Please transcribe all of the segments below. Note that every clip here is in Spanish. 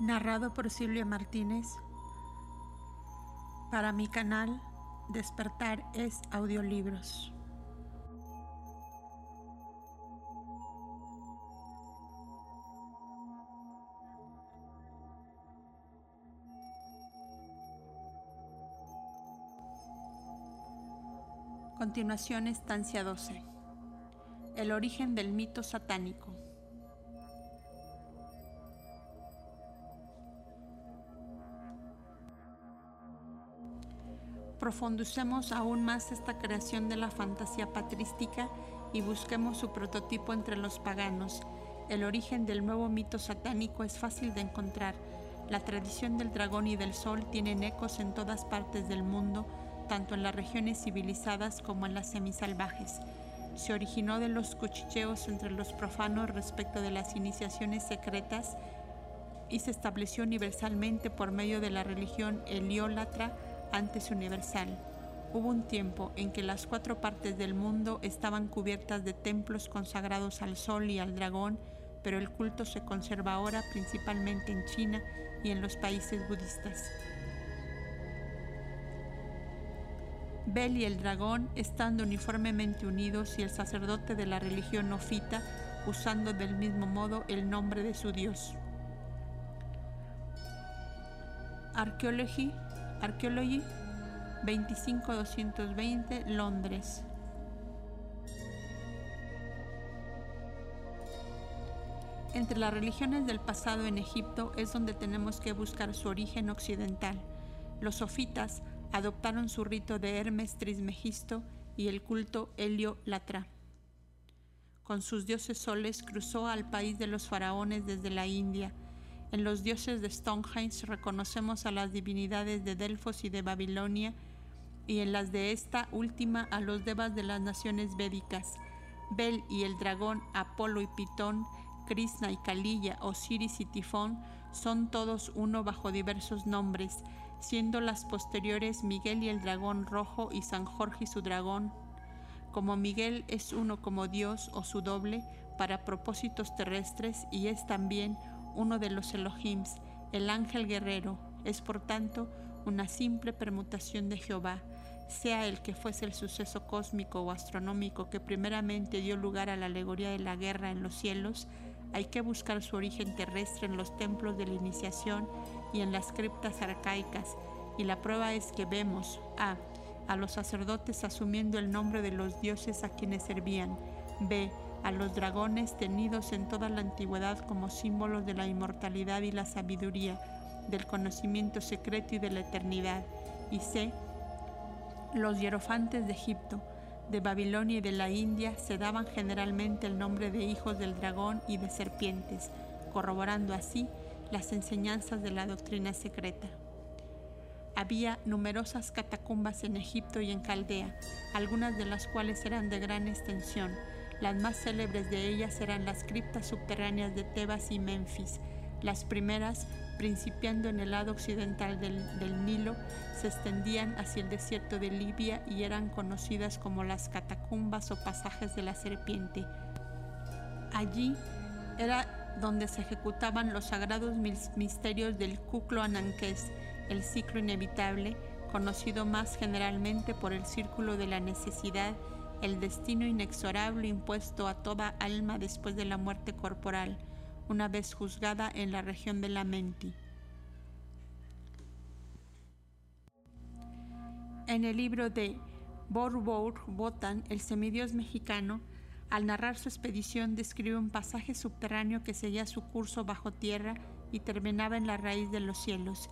Narrado por Silvia Martínez. Para mi canal Despertar es Audiolibros. Continuación estancia 12. El origen del mito satánico. Profundicemos aún más esta creación de la fantasía patrística y busquemos su prototipo entre los paganos. El origen del nuevo mito satánico es fácil de encontrar. La tradición del dragón y del sol tienen ecos en todas partes del mundo, tanto en las regiones civilizadas como en las semisalvajes. Se originó de los cuchicheos entre los profanos respecto de las iniciaciones secretas y se estableció universalmente por medio de la religión heliólatra antes universal. Hubo un tiempo en que las cuatro partes del mundo estaban cubiertas de templos consagrados al sol y al dragón, pero el culto se conserva ahora principalmente en China y en los países budistas. Bel y el dragón estando uniformemente unidos y el sacerdote de la religión nofita usando del mismo modo el nombre de su dios. Archaeology Archaeology 25220 Londres. Entre las religiones del pasado en Egipto es donde tenemos que buscar su origen occidental. Los sofitas adoptaron su rito de Hermes Trismegisto y el culto Helio Latra. Con sus dioses soles cruzó al país de los faraones desde la India, en los dioses de Stonehenge reconocemos a las divinidades de Delfos y de Babilonia, y en las de esta última a los devas de las naciones védicas. Bel y el dragón, Apolo y Pitón, Krishna y Kalilla, Osiris y Tifón son todos uno bajo diversos nombres, siendo las posteriores Miguel y el dragón rojo y San Jorge y su dragón. Como Miguel es uno como Dios o su doble para propósitos terrestres y es también uno de los Elohims, el ángel guerrero, es por tanto una simple permutación de Jehová, sea el que fuese el suceso cósmico o astronómico que primeramente dio lugar a la alegoría de la guerra en los cielos, hay que buscar su origen terrestre en los templos de la iniciación y en las criptas arcaicas, y la prueba es que vemos a. a los sacerdotes asumiendo el nombre de los dioses a quienes servían, b a los dragones tenidos en toda la antigüedad como símbolos de la inmortalidad y la sabiduría, del conocimiento secreto y de la eternidad. Y C. Los hierofantes de Egipto, de Babilonia y de la India se daban generalmente el nombre de hijos del dragón y de serpientes, corroborando así las enseñanzas de la doctrina secreta. Había numerosas catacumbas en Egipto y en Caldea, algunas de las cuales eran de gran extensión, las más célebres de ellas eran las criptas subterráneas de Tebas y Memphis. Las primeras, principiando en el lado occidental del, Nilo, se extendían hacia el desierto de Libia y eran conocidas como las catacumbas o pasajes de la serpiente. Allí era donde se ejecutaban los sagrados misterios del Kuklo Ananques, el ciclo inevitable, conocido más generalmente por el círculo de la necesidad el destino inexorable impuesto a toda alma después de la muerte corporal, una vez juzgada en la región de la Menti. En el libro de Borbour Botan, el semidios mexicano, al narrar su expedición describe un pasaje subterráneo que seguía su curso bajo tierra y terminaba en la raíz de los cielos,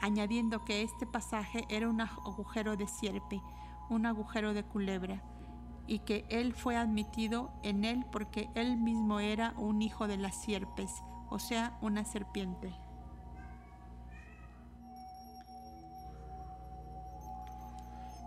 añadiendo que este pasaje era un agujero de sierpe, un agujero de culebra, y que él fue admitido en él porque él mismo era un hijo de las sierpes, o sea, una serpiente.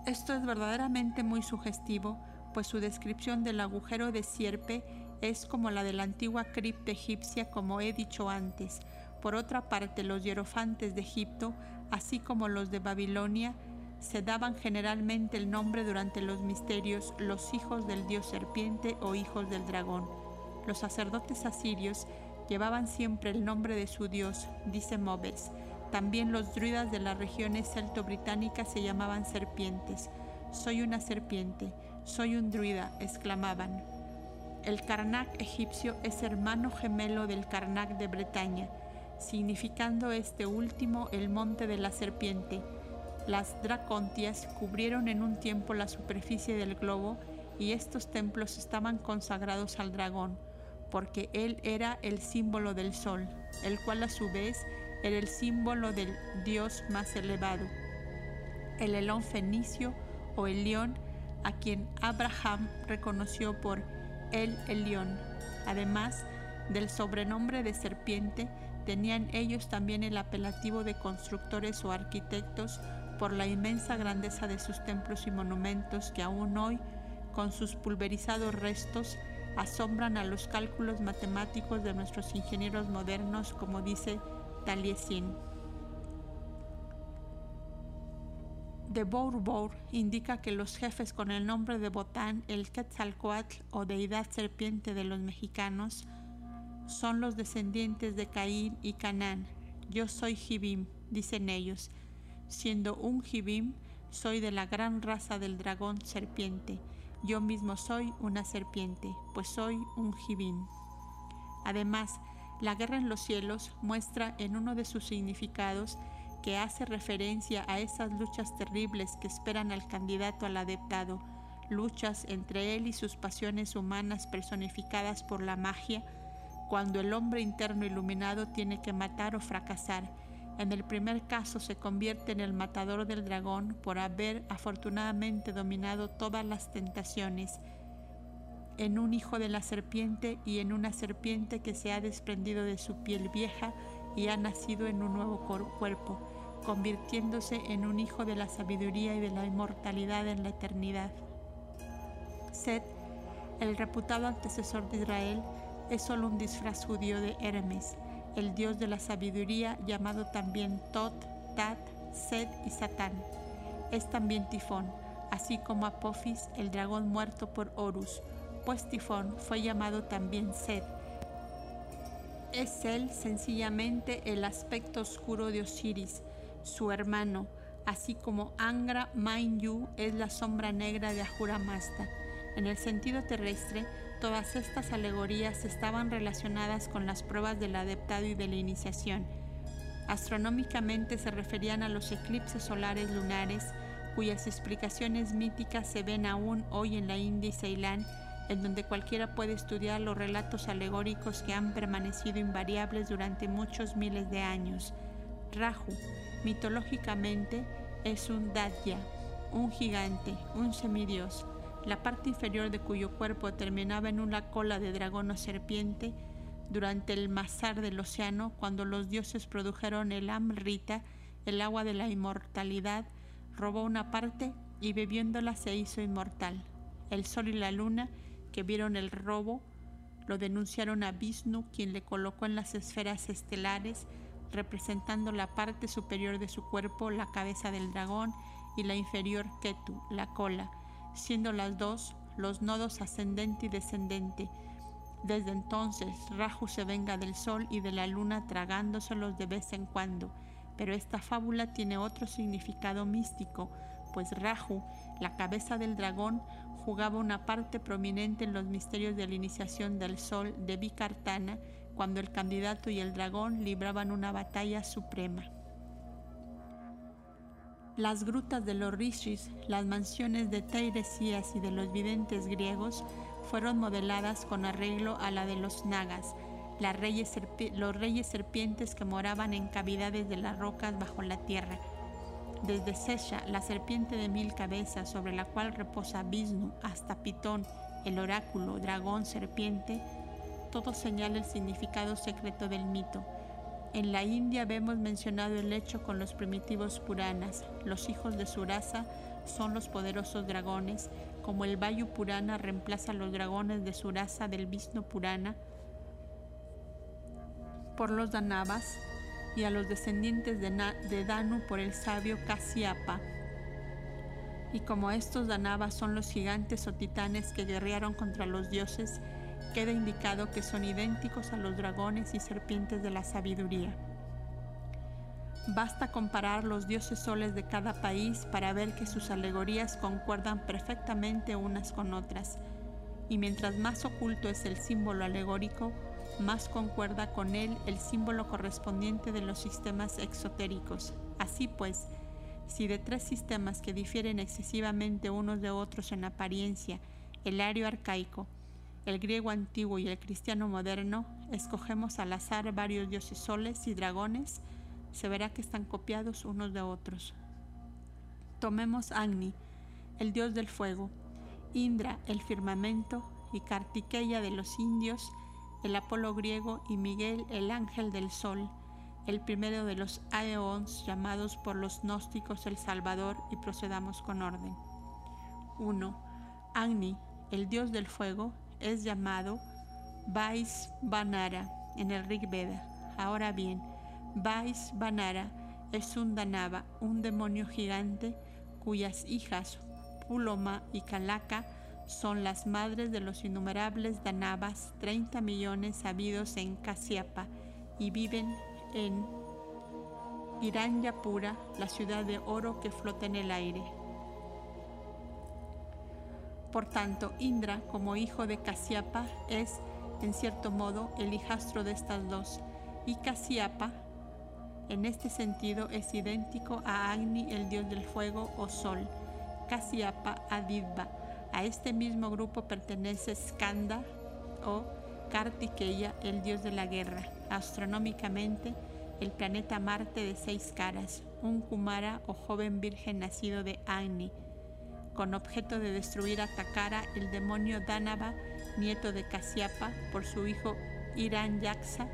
Esto es verdaderamente muy sugestivo, pues su descripción del agujero de sierpe es como la de la antigua cripta egipcia, como he dicho antes. Por otra parte, los hierofantes de Egipto, así como los de Babilonia, se daban generalmente el nombre durante los misterios los hijos del dios serpiente o hijos del dragón. Los sacerdotes asirios Llevaban siempre el nombre de su dios, dice Moves. También los druidas de las regiones celto-británicas se llamaban serpientes. Soy una serpiente, soy un druida, exclamaban. El Karnak egipcio es hermano gemelo del Karnak de Bretaña, significando este último el monte de la serpiente. Las dracontias cubrieron en un tiempo la superficie del globo y estos templos estaban consagrados al dragón, porque él era el símbolo del sol, el cual a su vez era el símbolo del dios más elevado. El elón fenicio o el león a quien Abraham reconoció por el Elión. Además del sobrenombre de serpiente, tenían ellos también el apelativo de constructores o arquitectos por la inmensa grandeza de sus templos y monumentos que aún hoy, con sus pulverizados restos, asombran a los cálculos matemáticos de nuestros ingenieros modernos, como dice Taliesin. De Bourbourg indica que los jefes con el nombre de Botán, el Quetzalcoatl o deidad serpiente de los mexicanos, son los descendientes de Caín y Canán. Yo soy Jibim, dicen ellos. Siendo un Jibim, soy de la gran raza del dragón serpiente. Yo mismo soy una serpiente, pues soy un Jibim. Además, la guerra en los cielos muestra en uno de sus significados que hace referencia a esas luchas terribles que esperan al candidato al adeptado, luchas entre él y sus pasiones humanas personificadas por la magia, cuando el hombre interno iluminado tiene que matar o fracasar. En el primer caso se convierte en el matador del dragón por haber afortunadamente dominado todas las tentaciones, en un hijo de la serpiente y en una serpiente que se ha desprendido de su piel vieja y ha nacido en un nuevo cuerpo convirtiéndose en un hijo de la sabiduría y de la inmortalidad en la eternidad. Set, el reputado antecesor de Israel, es solo un disfraz judío de Hermes, el dios de la sabiduría llamado también Tot, Tat, Set y Satán. Es también Tifón, así como Apophis, el dragón muerto por Horus, pues Tifón fue llamado también Set. Es él sencillamente el aspecto oscuro de Osiris, su hermano, así como Angra Mainyu es la sombra negra de Ahura Mazda. En el sentido terrestre, todas estas alegorías estaban relacionadas con las pruebas del adeptado y de la iniciación. Astronómicamente se referían a los eclipses solares lunares, cuyas explicaciones míticas se ven aún hoy en la India y Ceilán, en donde cualquiera puede estudiar los relatos alegóricos que han permanecido invariables durante muchos miles de años. Raju, Mitológicamente es un Datya, un gigante, un semidios, la parte inferior de cuyo cuerpo terminaba en una cola de dragón o serpiente, durante el masar del océano, cuando los dioses produjeron el Amrita, el agua de la inmortalidad, robó una parte y bebiéndola se hizo inmortal. El sol y la luna, que vieron el robo, lo denunciaron a Vishnu, quien le colocó en las esferas estelares representando la parte superior de su cuerpo, la cabeza del dragón, y la inferior Ketu, la cola, siendo las dos los nodos ascendente y descendente. Desde entonces, Raju se venga del sol y de la luna tragándoselos de vez en cuando, pero esta fábula tiene otro significado místico, pues Raju, la cabeza del dragón, jugaba una parte prominente en los misterios de la iniciación del sol de Vikartana, cuando el candidato y el dragón libraban una batalla suprema. Las grutas de los rishis, las mansiones de Teiresías y de los videntes griegos fueron modeladas con arreglo a la de los nagas, los reyes serpientes que moraban en cavidades de las rocas bajo la tierra. Desde Sesha, la serpiente de mil cabezas sobre la cual reposa Vishnu, hasta Pitón, el oráculo, dragón, serpiente, todo señala el significado secreto del mito. En la India vemos mencionado el hecho con los primitivos Puranas. Los hijos de Surasa son los poderosos dragones, como el Vayu Purana reemplaza a los dragones de Surasa del Vishnu Purana por los Danavas y a los descendientes de, de Danu por el sabio Kasyapa. Y como estos Danavas son los gigantes o titanes que guerrearon contra los dioses, queda indicado que son idénticos a los dragones y serpientes de la sabiduría. Basta comparar los dioses soles de cada país para ver que sus alegorías concuerdan perfectamente unas con otras, y mientras más oculto es el símbolo alegórico, más concuerda con él el símbolo correspondiente de los sistemas exotéricos. Así pues, si de tres sistemas que difieren excesivamente unos de otros en apariencia, el ario arcaico, el griego antiguo y el cristiano moderno, escogemos al azar varios dioses soles y dragones, se verá que están copiados unos de otros. Tomemos Agni, el dios del fuego, Indra, el firmamento, y Kartikeya de los indios, el Apolo griego, y Miguel, el ángel del sol, el primero de los Aeons llamados por los gnósticos el Salvador, y procedamos con orden. 1. Agni, el dios del fuego, es llamado Vais Vanara en el Rig Veda. Ahora bien, Vais Vanara es un Danava, un demonio gigante cuyas hijas Puloma y Kalaka son las madres de los innumerables Danavas, 30 millones habidos en Kasiapa y viven en Iranyapura, la ciudad de oro que flota en el aire. Por tanto, Indra, como hijo de Kasiapa, es, en cierto modo, el hijastro de estas dos, y Kasiapa, en este sentido es idéntico a Agni, el dios del fuego o sol, Kasiapa Adidva. A este mismo grupo pertenece Skanda o Kartikeya, el dios de la guerra. Astronómicamente, el planeta Marte de seis caras, un Kumara o joven virgen nacido de Agni, con objeto de destruir a Takara, el demonio Danava, nieto de Kasiapa, por su hijo Iranyaksa,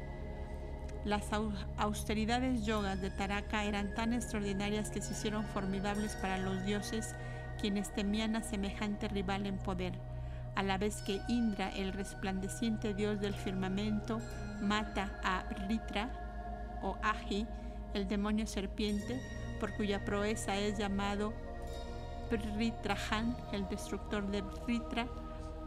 las austeridades yogas de Taraka eran tan extraordinarias que se hicieron formidables para los dioses, quienes temían a semejante rival en poder, a la vez que Indra, el resplandeciente dios del firmamento, mata a Ritra o Aji, el demonio serpiente, por cuya proeza es llamado Ritrahan, el destructor de Ritra,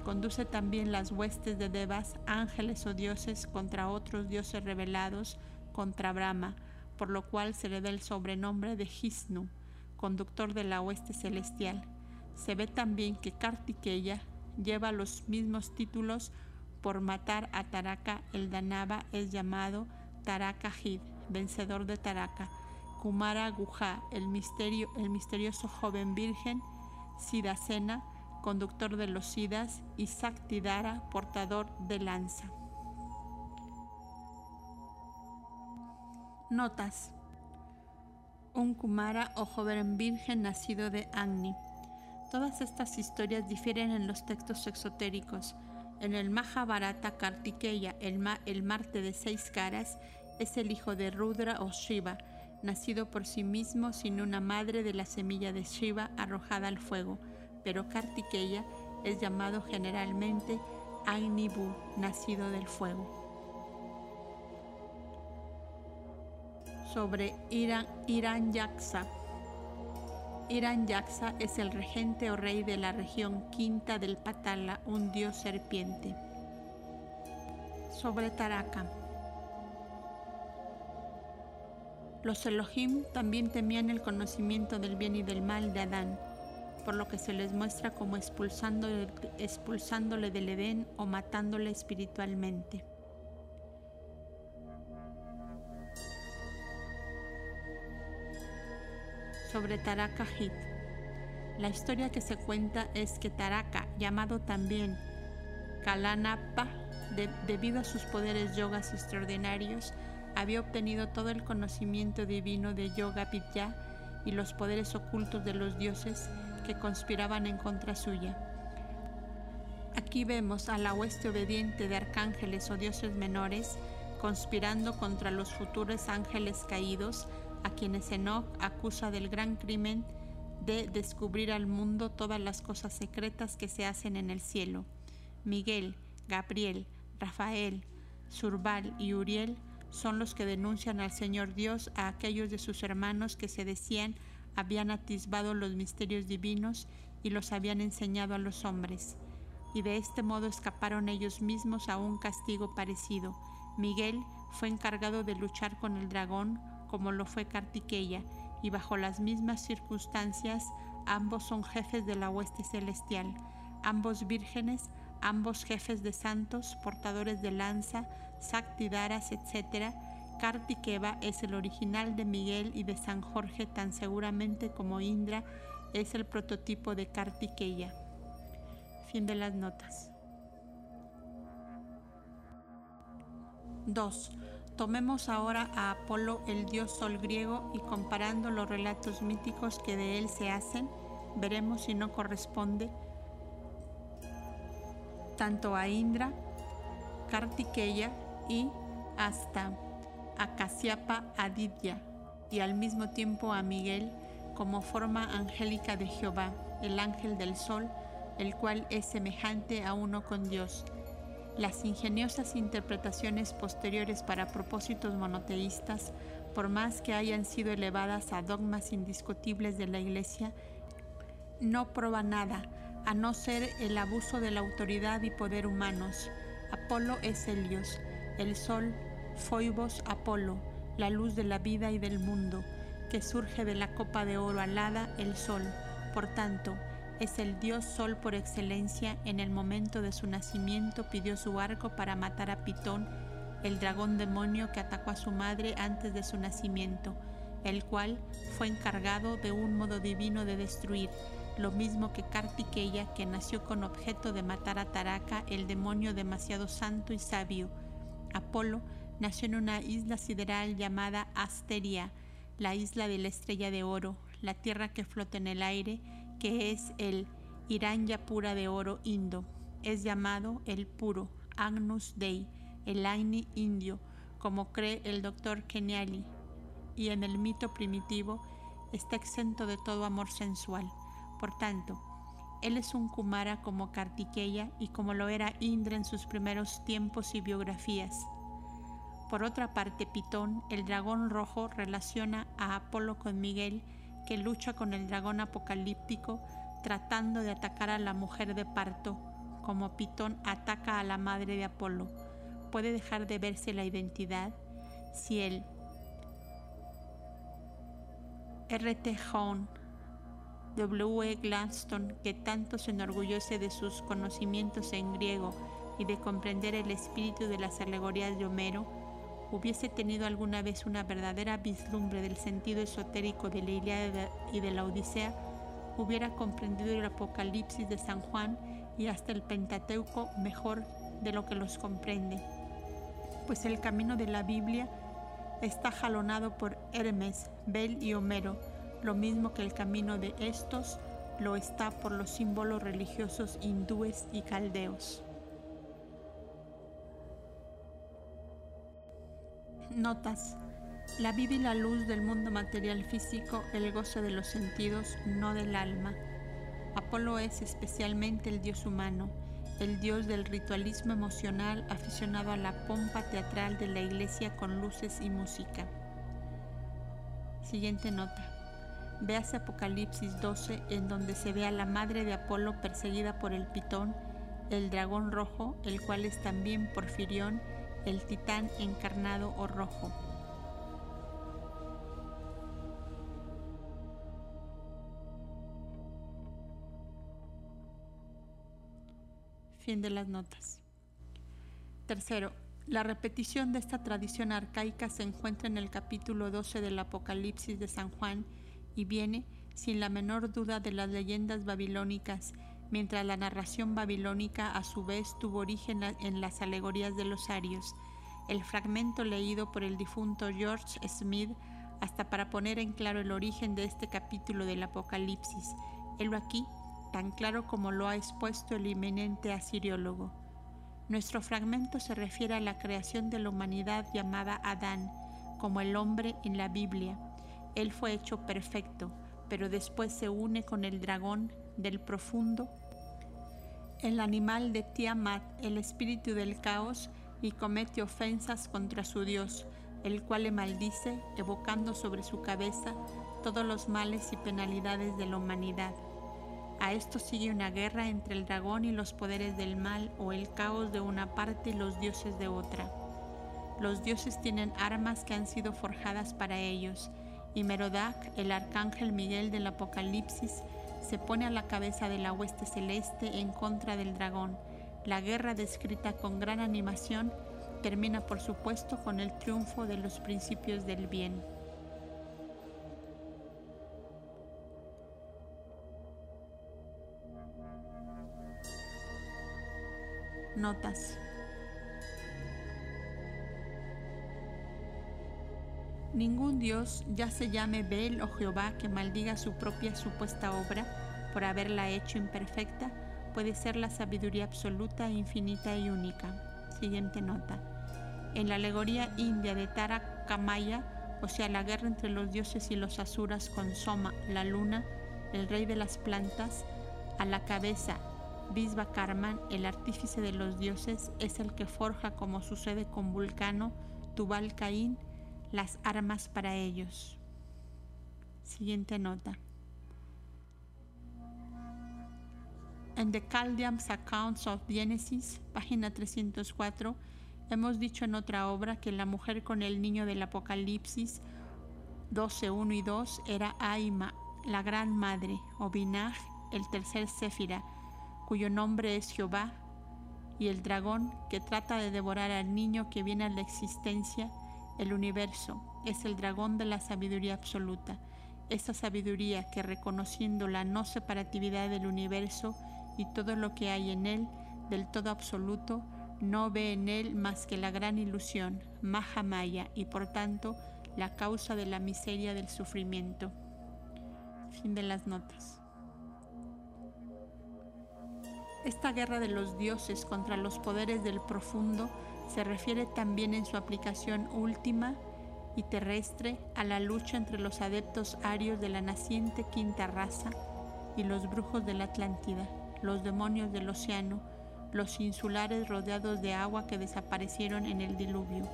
Conduce también las huestes de Devas, ángeles o dioses, contra otros dioses revelados, contra Brahma, por lo cual se le da el sobrenombre de Hisnu, conductor de la hueste celestial. Se ve también que Kartikeya lleva los mismos títulos por matar a Taraka el Danava es llamado Taraka Hid, vencedor de Taraka. Kumara Guha, el, misterio, el misterioso joven virgen, Siddhasena, conductor de los Sidas, y Saktidara, portador de lanza. Notas. Un Kumara o joven virgen nacido de Agni. Todas estas historias difieren en los textos exotéricos. En el Mahabharata Kartikeya, el, el Marte de seis caras, es el hijo de Rudra o Shiva, nacido por sí mismo sin una madre de la semilla de Shiva arrojada al fuego pero Kartikeya es llamado generalmente Agnibu, nacido del fuego. Sobre Iran, Iran Yaksa. Iran Yaksa es el regente o rey de la región quinta del Patala, un dios serpiente. Sobre Taraka. Los Elohim también temían el conocimiento del bien y del mal de Adán por lo que se les muestra como expulsándole, del Edén o matándole espiritualmente. Sobre Taraka Hit. La historia que se cuenta es que Taraka, llamado también Kalanapa, debido a sus poderes yogas extraordinarios, había obtenido todo el conocimiento divino de Yoga Vidya y los poderes ocultos de los dioses que conspiraban en contra suya. Aquí vemos a la hueste obediente de arcángeles o dioses menores conspirando contra los futuros ángeles caídos, a quienes Enoch acusa del gran crimen de descubrir al mundo todas las cosas secretas que se hacen en el cielo. Miguel, Gabriel, Rafael, Surbal y Uriel son los que denuncian al Señor Dios a aquellos de sus hermanos que se decían habían atisbado los misterios divinos y los habían enseñado a los hombres. y de este modo escaparon ellos mismos a un castigo parecido. Miguel fue encargado de luchar con el dragón, como lo fue Cartiqueya, y bajo las mismas circunstancias ambos son jefes de la hueste celestial, ambos vírgenes, ambos jefes de santos, portadores de lanza, sactidaras, etc. Kartikeva es el original de Miguel y de San Jorge tan seguramente como Indra es el prototipo de Kartikeya. Fin de las notas. 2. Tomemos ahora a Apolo, el dios sol griego, y comparando los relatos míticos que de él se hacen, veremos si no corresponde tanto a Indra, Kartikeya y hasta a Casiapa y al mismo tiempo a Miguel como forma angélica de Jehová, el ángel del sol, el cual es semejante a uno con Dios. Las ingeniosas interpretaciones posteriores para propósitos monoteístas, por más que hayan sido elevadas a dogmas indiscutibles de la Iglesia, no prueba nada, a no ser el abuso de la autoridad y poder humanos. Apolo es Helios, el sol, Foibos Apolo, la luz de la vida y del mundo, que surge de la copa de oro alada, el sol. Por tanto, es el dios sol por excelencia. En el momento de su nacimiento pidió su arco para matar a Pitón, el dragón demonio que atacó a su madre antes de su nacimiento, el cual fue encargado de un modo divino de destruir, lo mismo que Kartikeya, que nació con objeto de matar a Taraka, el demonio demasiado santo y sabio. Apolo nació en una isla sideral llamada Asteria, la isla de la estrella de oro, la tierra que flota en el aire, que es el Iranya pura de oro indo. Es llamado el puro, Agnus Dei, el Agni indio, como cree el doctor Kenyali, y en el mito primitivo está exento de todo amor sensual. Por tanto, él es un Kumara como Kartikeya y como lo era Indra en sus primeros tiempos y biografías. Por otra parte, Pitón, el dragón rojo, relaciona a Apolo con Miguel, que lucha con el dragón apocalíptico tratando de atacar a la mujer de parto, como Pitón ataca a la madre de Apolo. ¿Puede dejar de verse la identidad? Si el R.T. Hone W. E. Gladstone, que tanto se enorgullece de sus conocimientos en griego y de comprender el espíritu de las alegorías de Homero, hubiese tenido alguna vez una verdadera vislumbre del sentido esotérico de la Ilíada y de la Odisea, hubiera comprendido el Apocalipsis de San Juan y hasta el Pentateuco mejor de lo que los comprende, pues el camino de la Biblia está jalonado por Hermes, Bel y Homero, lo mismo que el camino de estos lo está por los símbolos religiosos hindúes y caldeos. Notas. La vida y la luz del mundo material físico, el goce de los sentidos, no del alma. Apolo es especialmente el dios humano, el dios del ritualismo emocional aficionado a la pompa teatral de la iglesia con luces y música. Siguiente nota. Véase Apocalipsis 12, en donde se ve a la madre de Apolo perseguida por el pitón, el dragón rojo, el cual es también Porfirión, el titán encarnado o rojo. Fin de las notas. Tercero, la repetición de esta tradición arcaica se encuentra en el capítulo 12 del Apocalipsis de San Juan y viene, sin la menor duda, de las leyendas babilónicas, mientras la narración babilónica a su vez tuvo origen en las alegorías de los arios. El fragmento leído por el difunto George Smith hasta para poner en claro el origen de este capítulo del Apocalipsis, helo aquí tan claro como lo ha expuesto el eminente asiriólogo. Nuestro fragmento se refiere a la creación de la humanidad llamada Adán, como el hombre en la Biblia, él fue hecho perfecto, pero después se une con el dragón del profundo, el animal de Tiamat, el espíritu del caos, y comete ofensas contra su Dios, el cual le maldice, evocando sobre su cabeza todos los males y penalidades de la humanidad. A esto sigue una guerra entre el dragón y los poderes del mal o el caos de una parte y los dioses de otra. Los dioses tienen armas que han sido forjadas para ellos, y Merodach, el arcángel Miguel del Apocalipsis, se pone a la cabeza de la hueste celeste en contra del dragón. La guerra descrita con gran animación termina por supuesto con el triunfo de los principios del bien. Notas. Ningún Dios, ya se llame Bel o Jehová, que maldiga su propia supuesta obra por haberla hecho imperfecta, puede ser la sabiduría absoluta, infinita y única. Siguiente nota. En la alegoría india de Tara Kamaya, o sea, la guerra entre los dioses y los asuras con Soma, la luna, el rey de las plantas, a la cabeza Karman, el artífice de los dioses, es el que forja, como sucede con Vulcano, Tubal Caín, las armas para ellos. Siguiente nota. En The Chaldeans Accounts of Genesis, página 304, hemos dicho en otra obra que la mujer con el niño del Apocalipsis 12, 1 y 2 era Aima, la gran madre, o Binaj, el tercer Séfira, cuyo nombre es Jehová, y el dragón que trata de devorar al niño que viene a la existencia, el universo, es el dragón de la sabiduría absoluta, esa sabiduría que reconociendo la no separatividad del universo y todo lo que hay en él, del todo absoluto, no ve en él más que la gran ilusión, Mahamaya, y por tanto la causa de la miseria del sufrimiento. Fin de las notas. Esta guerra de los dioses contra los poderes del profundo se refiere también en su aplicación última y terrestre a la lucha entre los adeptos arios de la naciente quinta raza y los brujos de la Atlántida, los demonios del océano, los insulares rodeados de agua que desaparecieron en el diluvio.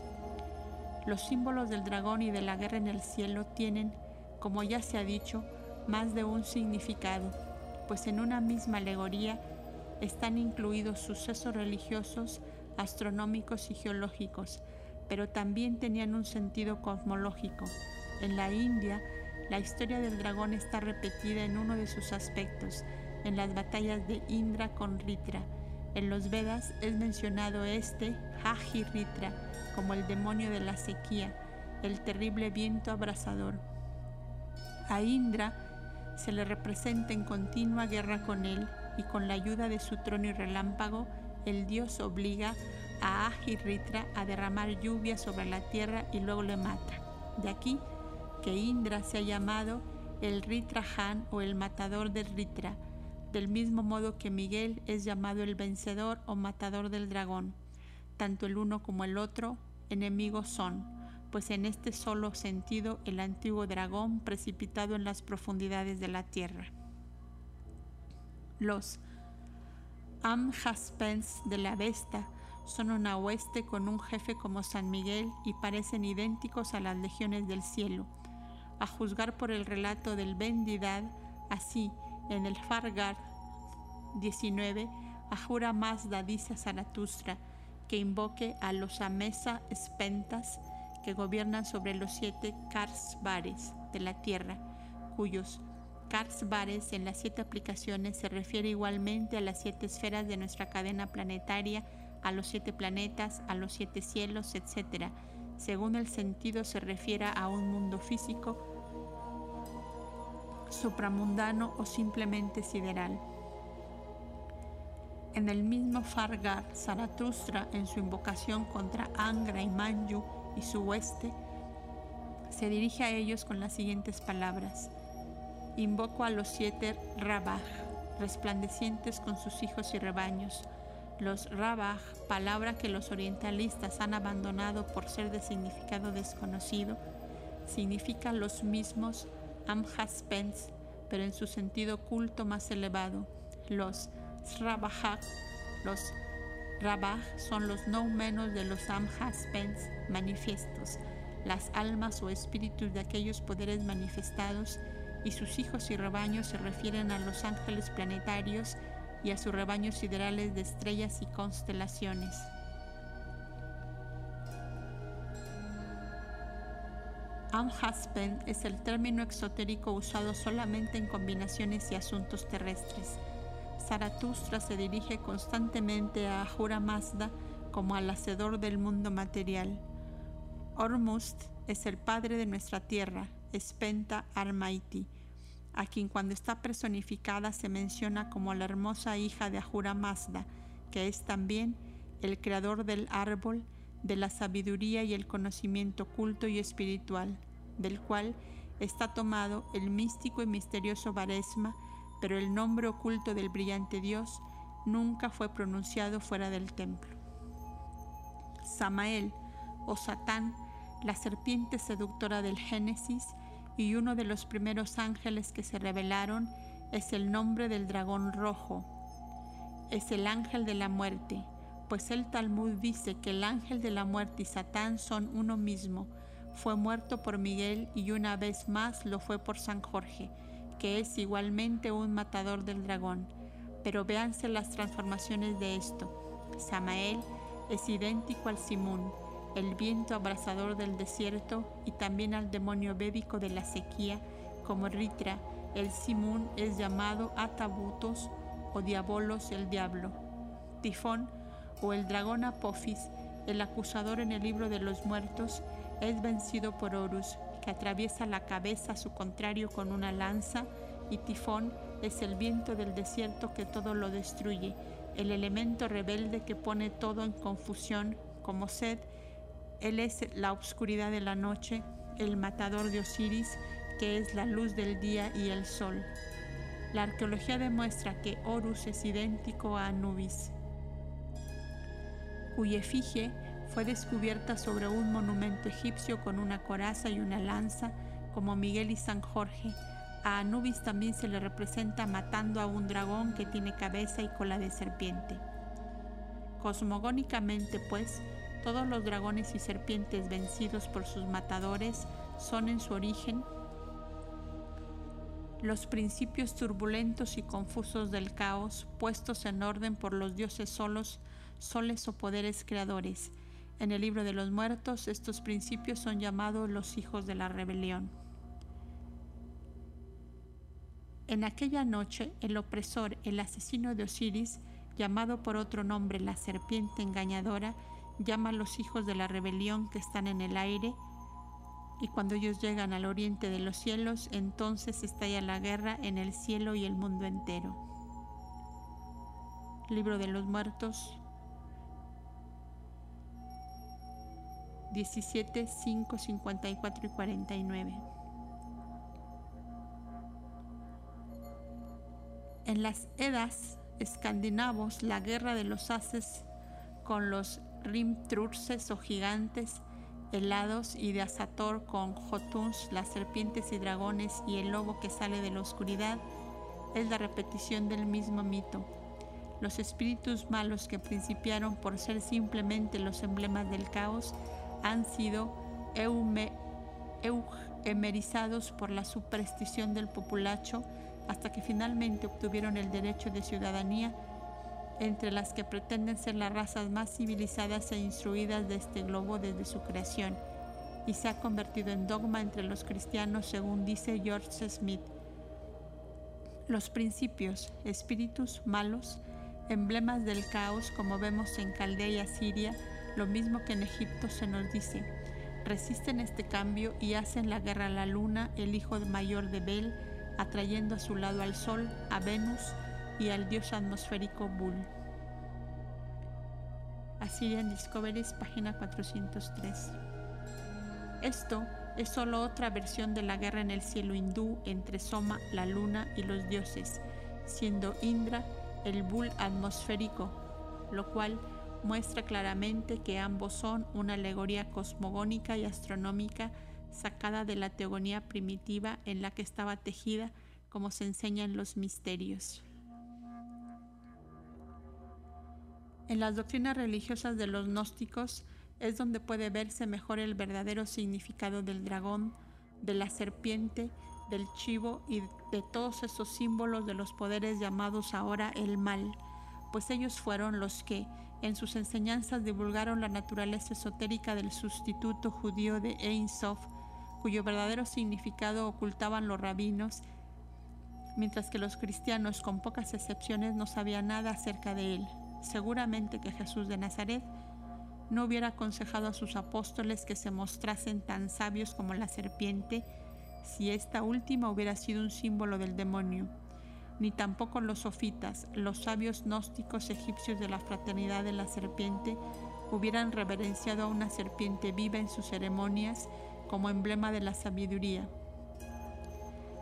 Los símbolos del dragón y de la guerra en el cielo tienen, como ya se ha dicho, más de un significado, pues en una misma alegoría están incluidos sucesos religiosos, astronómicos y geológicos, pero también tenían un sentido cosmológico. En la India, la historia del dragón está repetida en uno de sus aspectos, en las batallas de Indra con Ritra. En los Vedas es mencionado este, Haji Ritra, como el demonio de la sequía, el terrible viento abrasador. A Indra se le representa en continua guerra con él y con la ayuda de su trono y relámpago, el dios obliga a Ahirritra a derramar lluvia sobre la tierra y luego le mata. De aquí que Indra se ha llamado el Ritrahan o el matador del Ritra, del mismo modo que Miguel es llamado el vencedor o matador del dragón. Tanto el uno como el otro enemigos son, pues en este solo sentido el antiguo dragón precipitado en las profundidades de la tierra. Los Amhaspens de la Vesta son una hueste con un jefe como San Miguel y parecen idénticos a las legiones del cielo. A juzgar por el relato del Bendidad, así en el Fargar 19, Ajura Mazda dice a Zaratustra que invoque a los Amesa Espentas que gobiernan sobre los siete Karsbares de la tierra, cuyos Kars Bares en las siete aplicaciones se refiere igualmente a las siete esferas de nuestra cadena planetaria, a los siete planetas, a los siete cielos, etc. Según el sentido se refiere a un mundo físico, supramundano o simplemente sideral. En el mismo Fargar, Zaratustra, en su invocación contra Angra y Manju y su hueste, se dirige a ellos con las siguientes palabras. Invoco a los siete Rabaj, resplandecientes con sus hijos y rebaños. Los Rabaj, palabra que los orientalistas han abandonado por ser de significado desconocido, significa los mismos Amhaspens, pero en su sentido culto más elevado. Los Srabajak, los Rabaj son los no menos de los Amhaspens manifiestos, las almas o espíritus de aquellos poderes manifestados y sus hijos y rebaños se refieren a los ángeles planetarios y a sus rebaños siderales de estrellas y constelaciones. Amhaspen es el término exotérico usado solamente en combinaciones y asuntos terrestres. Zaratustra se dirige constantemente a Ahura Mazda como al hacedor del mundo material. Ormuzd es el padre de nuestra tierra, Spenta Armaiti, a quien cuando está personificada se menciona como la hermosa hija de Ahura Mazda, que es también el creador del árbol, de la sabiduría y el conocimiento culto y espiritual, del cual está tomado el místico y misterioso Varesma, pero el nombre oculto del brillante Dios nunca fue pronunciado fuera del templo. Samael o Satán, la serpiente seductora del Génesis y uno de los primeros ángeles que se revelaron, es el nombre del dragón rojo. Es el ángel de la muerte, pues el Talmud dice que el ángel de la muerte y Satán son uno mismo. Fue muerto por Miguel y una vez más lo fue por San Jorge, que es igualmente un matador del dragón. Pero véanse las transformaciones de esto. Samael es idéntico al Simón, el viento abrasador del desierto, y también al demonio bébico de la sequía, como Ritra, el Simón es llamado Atabutos o Diabolos el diablo. Tifón o el dragón Apophis, el acusador en el libro de los muertos, es vencido por Horus, que atraviesa la cabeza a su contrario con una lanza, y Tifón es el viento del desierto que todo lo destruye, el elemento rebelde que pone todo en confusión, como sed, él es la oscuridad de la noche, el matador de Osiris, que es la luz del día y el sol. La arqueología demuestra que Horus es idéntico a Anubis, cuya efigie fue descubierta sobre un monumento egipcio con una coraza y una lanza, como Miguel y San Jorge. A Anubis también se le representa matando a un dragón que tiene cabeza y cola de serpiente. Cosmogónicamente, pues, todos los dragones y serpientes vencidos por sus matadores son en su origen los principios turbulentos y confusos del caos puestos en orden por los dioses solos, soles o poderes creadores, en el libro de los muertos, estos principios son llamados los hijos de la rebelión. En aquella noche, el opresor, el asesino de Osiris, llamado por otro nombre la serpiente engañadora, llama a los hijos de la rebelión que están en el aire, y cuando ellos llegan al oriente de los cielos, entonces estalla la guerra en el cielo y el mundo entero. Libro de los muertos, 17, 5, 54 y 49. En las Edas escandinavos, la guerra de los haces con los Rimtrurses o gigantes helados y de Asator con Jotuns, las serpientes y dragones y el lobo que sale de la oscuridad, es la repetición del mismo mito. Los espíritus malos que principiaron por ser simplemente los emblemas del caos han sido emerizados por la superstición del populacho hasta que finalmente obtuvieron el derecho de ciudadanía entre las que pretenden ser las razas más civilizadas e instruidas de este globo desde su creación, y se ha convertido en dogma entre los cristianos según dice George Smith. Los principios, espíritus malos, emblemas del caos como vemos en Caldea y Asiria, lo mismo que en Egipto se nos dice. Resisten este cambio y hacen la guerra a la luna, el hijo mayor de Bel, atrayendo a su lado al sol, a Venus y al dios atmosférico Bull. Assyrian Discoveries, página 403. Esto es solo otra versión de la guerra en el cielo hindú entre Soma, la luna y los dioses, siendo Indra el Bull atmosférico, lo cual muestra claramente que ambos son una alegoría cosmogónica y astronómica sacada de la teogonía primitiva en la que estaba tejida como se enseña en los misterios. En las doctrinas religiosas de los gnósticos es donde puede verse mejor el verdadero significado del dragón, de la serpiente, del chivo y de todos esos símbolos de los poderes llamados ahora el mal, pues ellos fueron los que, en sus enseñanzas, divulgaron la naturaleza esotérica del sustituto judío de Ein Sof, cuyo verdadero significado ocultaban los rabinos, mientras que los cristianos, con pocas excepciones, no sabían nada acerca de él. Seguramente que Jesús de Nazaret no hubiera aconsejado a sus apóstoles que se mostrasen tan sabios como la serpiente si esta última hubiera sido un símbolo del demonio, ni tampoco los sofitas, los sabios gnósticos egipcios de la fraternidad de la serpiente, hubieran reverenciado a una serpiente viva en sus ceremonias como emblema de la sabiduría.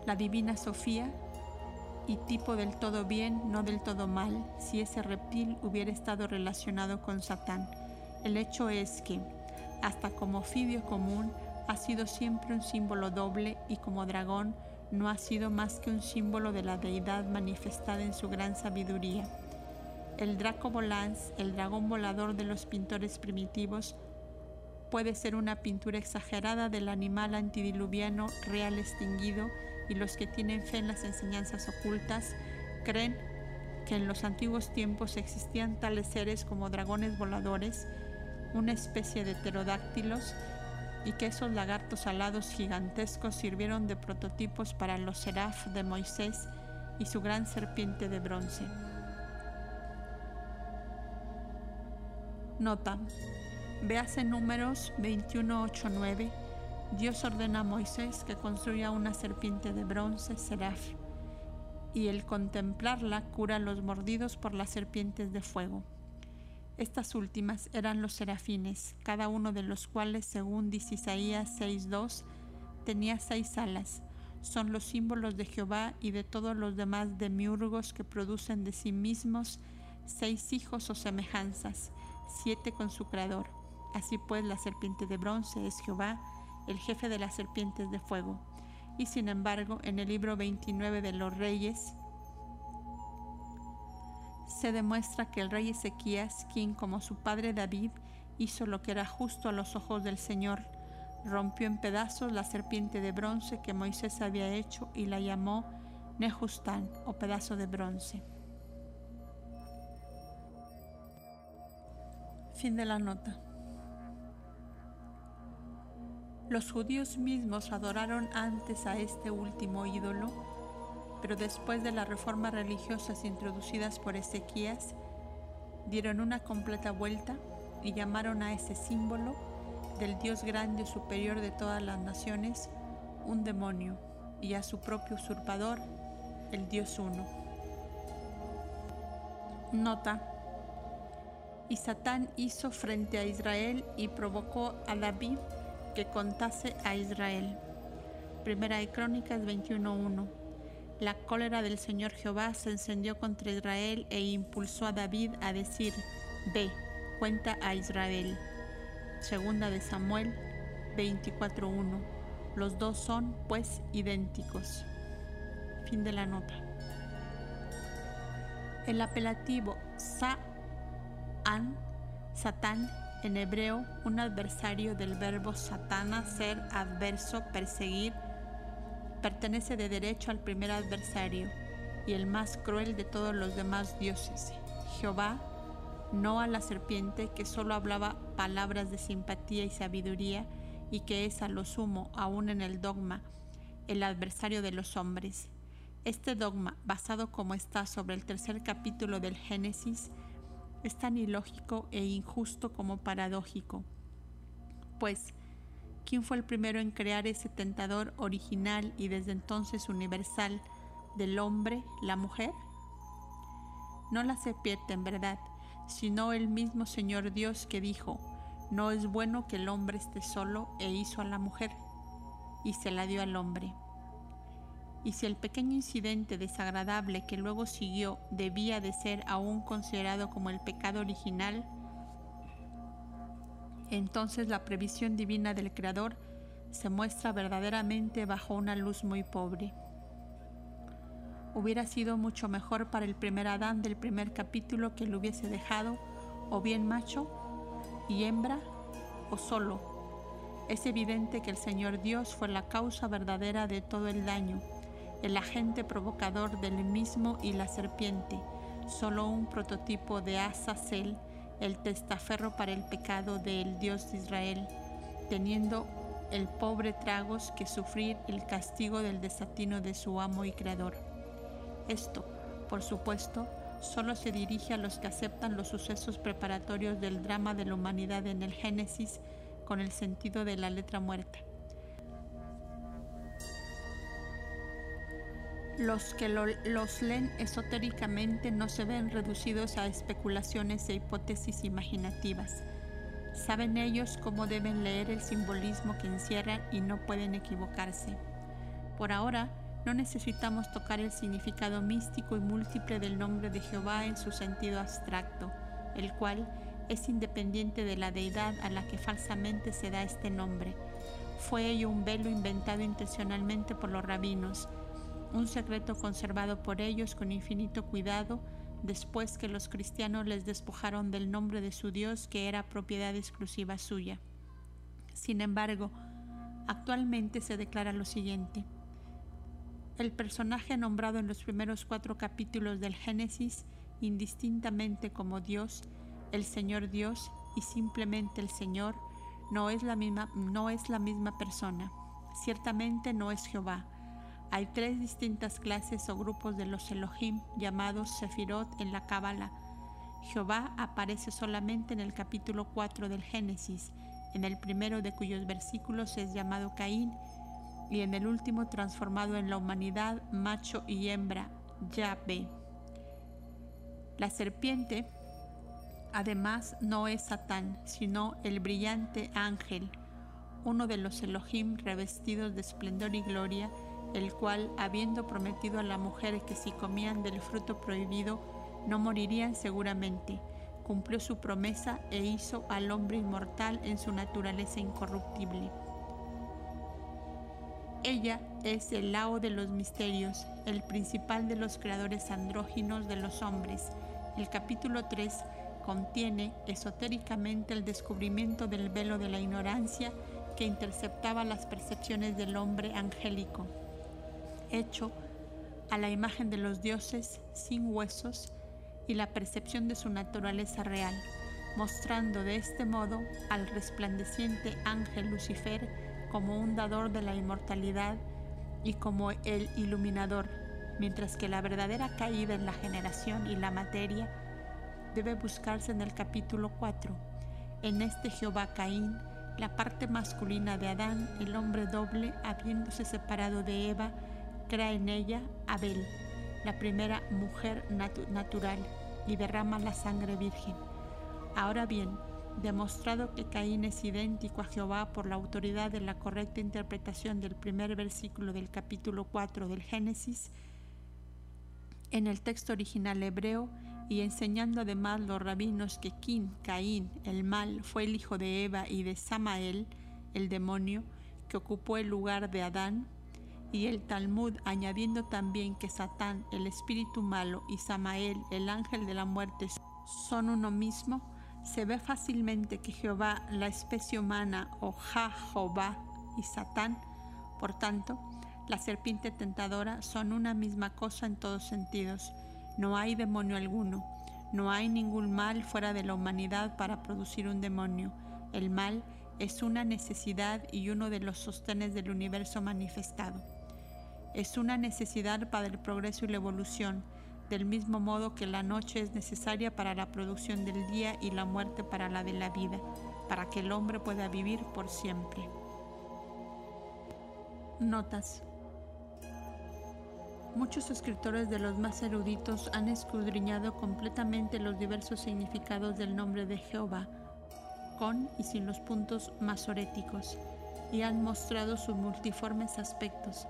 La divina Sofía y tipo del todo bien, no del todo mal, si ese reptil hubiera estado relacionado con Satán. El hecho es que, hasta como fibio común, ha sido siempre un símbolo doble y como dragón no ha sido más que un símbolo de la deidad manifestada en su gran sabiduría. El Draco Volans, el dragón volador de los pintores primitivos, puede ser una pintura exagerada del animal antidiluviano real extinguido y los que tienen fe en las enseñanzas ocultas creen que en los antiguos tiempos existían tales seres como dragones voladores, una especie de pterodáctilos, y que esos lagartos alados gigantescos sirvieron de prototipos para los seraf de Moisés y su gran serpiente de bronce. Nota. Véase números 2189 Dios ordena a Moisés que construya una serpiente de bronce, seraf, y el contemplarla cura los mordidos por las serpientes de fuego. Estas últimas eran los serafines, cada uno de los cuales, según dice Isaías 6.2, tenía seis alas. Son los símbolos de Jehová y de todos los demás demiurgos que producen de sí mismos seis hijos o semejanzas, siete con su creador. Así pues, la serpiente de bronce es Jehová, el jefe de las serpientes de fuego. Y sin embargo, en el libro 29 de los reyes, se demuestra que el rey Ezequías, quien como su padre David hizo lo que era justo a los ojos del Señor, rompió en pedazos la serpiente de bronce que Moisés había hecho y la llamó Nehustán o pedazo de bronce. Fin de la nota. Los judíos mismos adoraron antes a este último ídolo, pero después de las reformas religiosas introducidas por Ezequías, dieron una completa vuelta y llamaron a ese símbolo del Dios grande y superior de todas las naciones un demonio y a su propio usurpador el Dios uno. Nota. Y Satán hizo frente a Israel y provocó a David que contase a Israel. Primera de Crónicas 21.1. La cólera del Señor Jehová se encendió contra Israel e impulsó a David a decir, Ve, cuenta a Israel. Segunda de Samuel 24.1. Los dos son, pues, idénticos. Fin de la nota. El apelativo Sa-an, Satán, en hebreo un adversario del verbo satana, ser adverso, perseguir, pertenece de derecho al primer adversario y el más cruel de todos los demás dioses, Jehová, no a la serpiente que solo hablaba palabras de simpatía y sabiduría y que es a lo sumo, aún en el dogma, el adversario de los hombres. Este dogma, basado como está sobre el tercer capítulo del Génesis, es tan ilógico e injusto como paradójico. Pues, ¿quién fue el primero en crear ese tentador original y desde entonces universal del hombre, la mujer? No la serpiente en verdad, sino el mismo Señor Dios que dijo, no es bueno que el hombre esté solo e hizo a la mujer, y se la dio al hombre y si el pequeño incidente desagradable que luego siguió debía de ser aún considerado como el pecado original, entonces la previsión divina del Creador se muestra verdaderamente bajo una luz muy pobre. Hubiera sido mucho mejor para el primer Adán del primer capítulo que lo hubiese dejado o bien macho y hembra o solo Es evidente que el Señor Dios fue la causa verdadera de todo el daño, el agente provocador del mismo y la serpiente, solo un prototipo de Azazel, el testaferro para el pecado del Dios de Israel, teniendo el pobre tragos que sufrir el castigo del desatino de su amo y creador. Esto, por supuesto, solo se dirige a los que aceptan los sucesos preparatorios del drama de la humanidad en el Génesis con el sentido de la letra muerta. Los que los leen esotéricamente no se ven reducidos a especulaciones e hipótesis imaginativas. Saben ellos cómo deben leer el simbolismo que encierran y no pueden equivocarse. Por ahora, no necesitamos tocar el significado místico y múltiple del nombre de Jehová en su sentido abstracto, el cual es independiente de la deidad a la que falsamente se da este nombre. Fue ello un velo inventado intencionalmente por los rabinos, un secreto conservado por ellos con infinito cuidado después que los cristianos les despojaron del nombre de su Dios que era propiedad exclusiva suya. Sin embargo, actualmente se declara lo siguiente. El personaje nombrado en los primeros cuatro capítulos del Génesis, indistintamente como Dios, el Señor Dios y simplemente el Señor, no es la misma, no es la misma persona. Ciertamente no es Jehová. Hay tres distintas clases o grupos de los Elohim llamados Sefirot en la Cábala. Jehová aparece solamente en el capítulo 4 del Génesis, en el primero de cuyos versículos es llamado Caín y en el último transformado en la humanidad, macho y hembra, Yahvé. La serpiente, además, no es Satán, sino el brillante ángel, uno de los Elohim revestidos de esplendor y gloria, el cual, habiendo prometido a la mujer que si comían del fruto prohibido, no morirían seguramente, cumplió su promesa e hizo al hombre inmortal en su naturaleza incorruptible. Ella es el lao de los misterios, el principal de los creadores andróginos de los hombres. El capítulo 3 contiene esotéricamente el descubrimiento del velo de la ignorancia que interceptaba las percepciones del hombre angélico, hecho a la imagen de los dioses sin huesos y la percepción de su naturaleza real, mostrando de este modo al resplandeciente ángel Lucifer como un dador de la inmortalidad y como el iluminador, mientras que la verdadera caída en la generación y la materia debe buscarse en el capítulo 4. En este Jehová Caín, la parte masculina de Adán, el hombre doble, habiéndose separado de Eva, crea en ella Abel, la primera mujer natural, y derrama la sangre virgen. Ahora bien, demostrado que Caín es idéntico a Jehová por la autoridad de la correcta interpretación del primer versículo del capítulo 4 del Génesis, en el texto original hebreo, y enseñando además los rabinos que Quín, Caín, el mal, fue el hijo de Eva y de Samael, el demonio, que ocupó el lugar de Adán, y el Talmud añadiendo también que Satán, el espíritu malo, y Samael, el ángel de la muerte, son uno mismo, se ve fácilmente que Jehová, la especie humana, o Ja-Jehová y Satán, por tanto, la serpiente tentadora son una misma cosa en todos sentidos. No hay demonio alguno, no hay ningún mal fuera de la humanidad para producir un demonio. El mal es una necesidad y uno de los sostenes del universo manifestado. Es una necesidad para el progreso y la evolución del mismo modo que la noche es necesaria para la producción del día y la muerte para la de la vida, para que el hombre pueda vivir por siempre. Notas. Muchos escritores de los más eruditos han escudriñado completamente los diversos significados del nombre de Jehová, con y sin los puntos masoréticos, y han mostrado sus multiformes aspectos.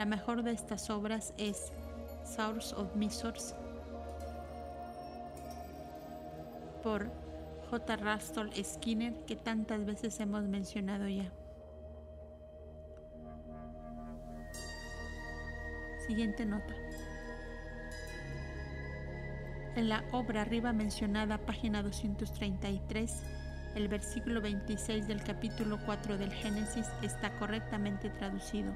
La mejor de estas obras es Source of Misors por J. Rastol Skinner que tantas veces hemos mencionado ya. Siguiente nota. En la obra arriba mencionada, página 233, el versículo 26 del capítulo 4 del Génesis está correctamente traducido.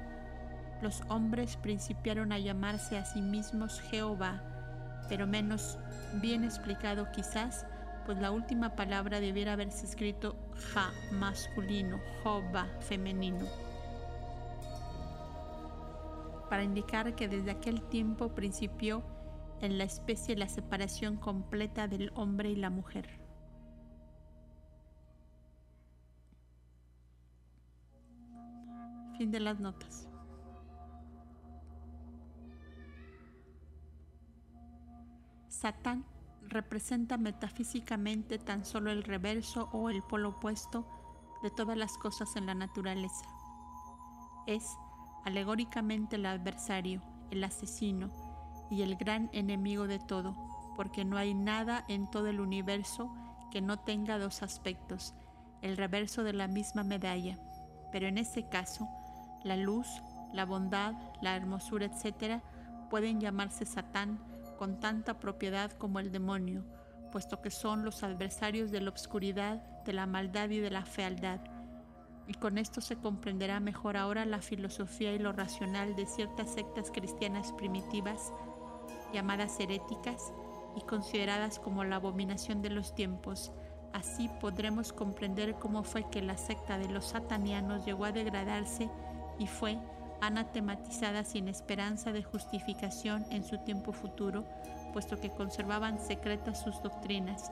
Los hombres principiaron a llamarse a sí mismos Jehová, pero menos bien explicado quizás, pues la última palabra debiera haberse escrito Ja masculino, Jehová femenino, para indicar que desde aquel tiempo principió en la especie la separación completa del hombre y la mujer. Fin de las notas. Satán representa metafísicamente tan solo el reverso o el polo opuesto de todas las cosas en la naturaleza. Es alegóricamente el adversario, el asesino y el gran enemigo de todo, porque no hay nada en todo el universo que no tenga dos aspectos, el reverso de la misma medalla. Pero en ese caso, la luz, la bondad, la hermosura, etc., pueden llamarse Satán con tanta propiedad como el demonio, puesto que son los adversarios de la obscuridad, de la maldad y de la fealdad. Y con esto se comprenderá mejor ahora la filosofía y lo racional de ciertas sectas cristianas primitivas, llamadas heréticas y consideradas como la abominación de los tiempos. Así podremos comprender cómo fue que la secta de los satanianos llegó a degradarse y fue anatematizada sin esperanza de justificación en su tiempo futuro, puesto que conservaban secretas sus doctrinas,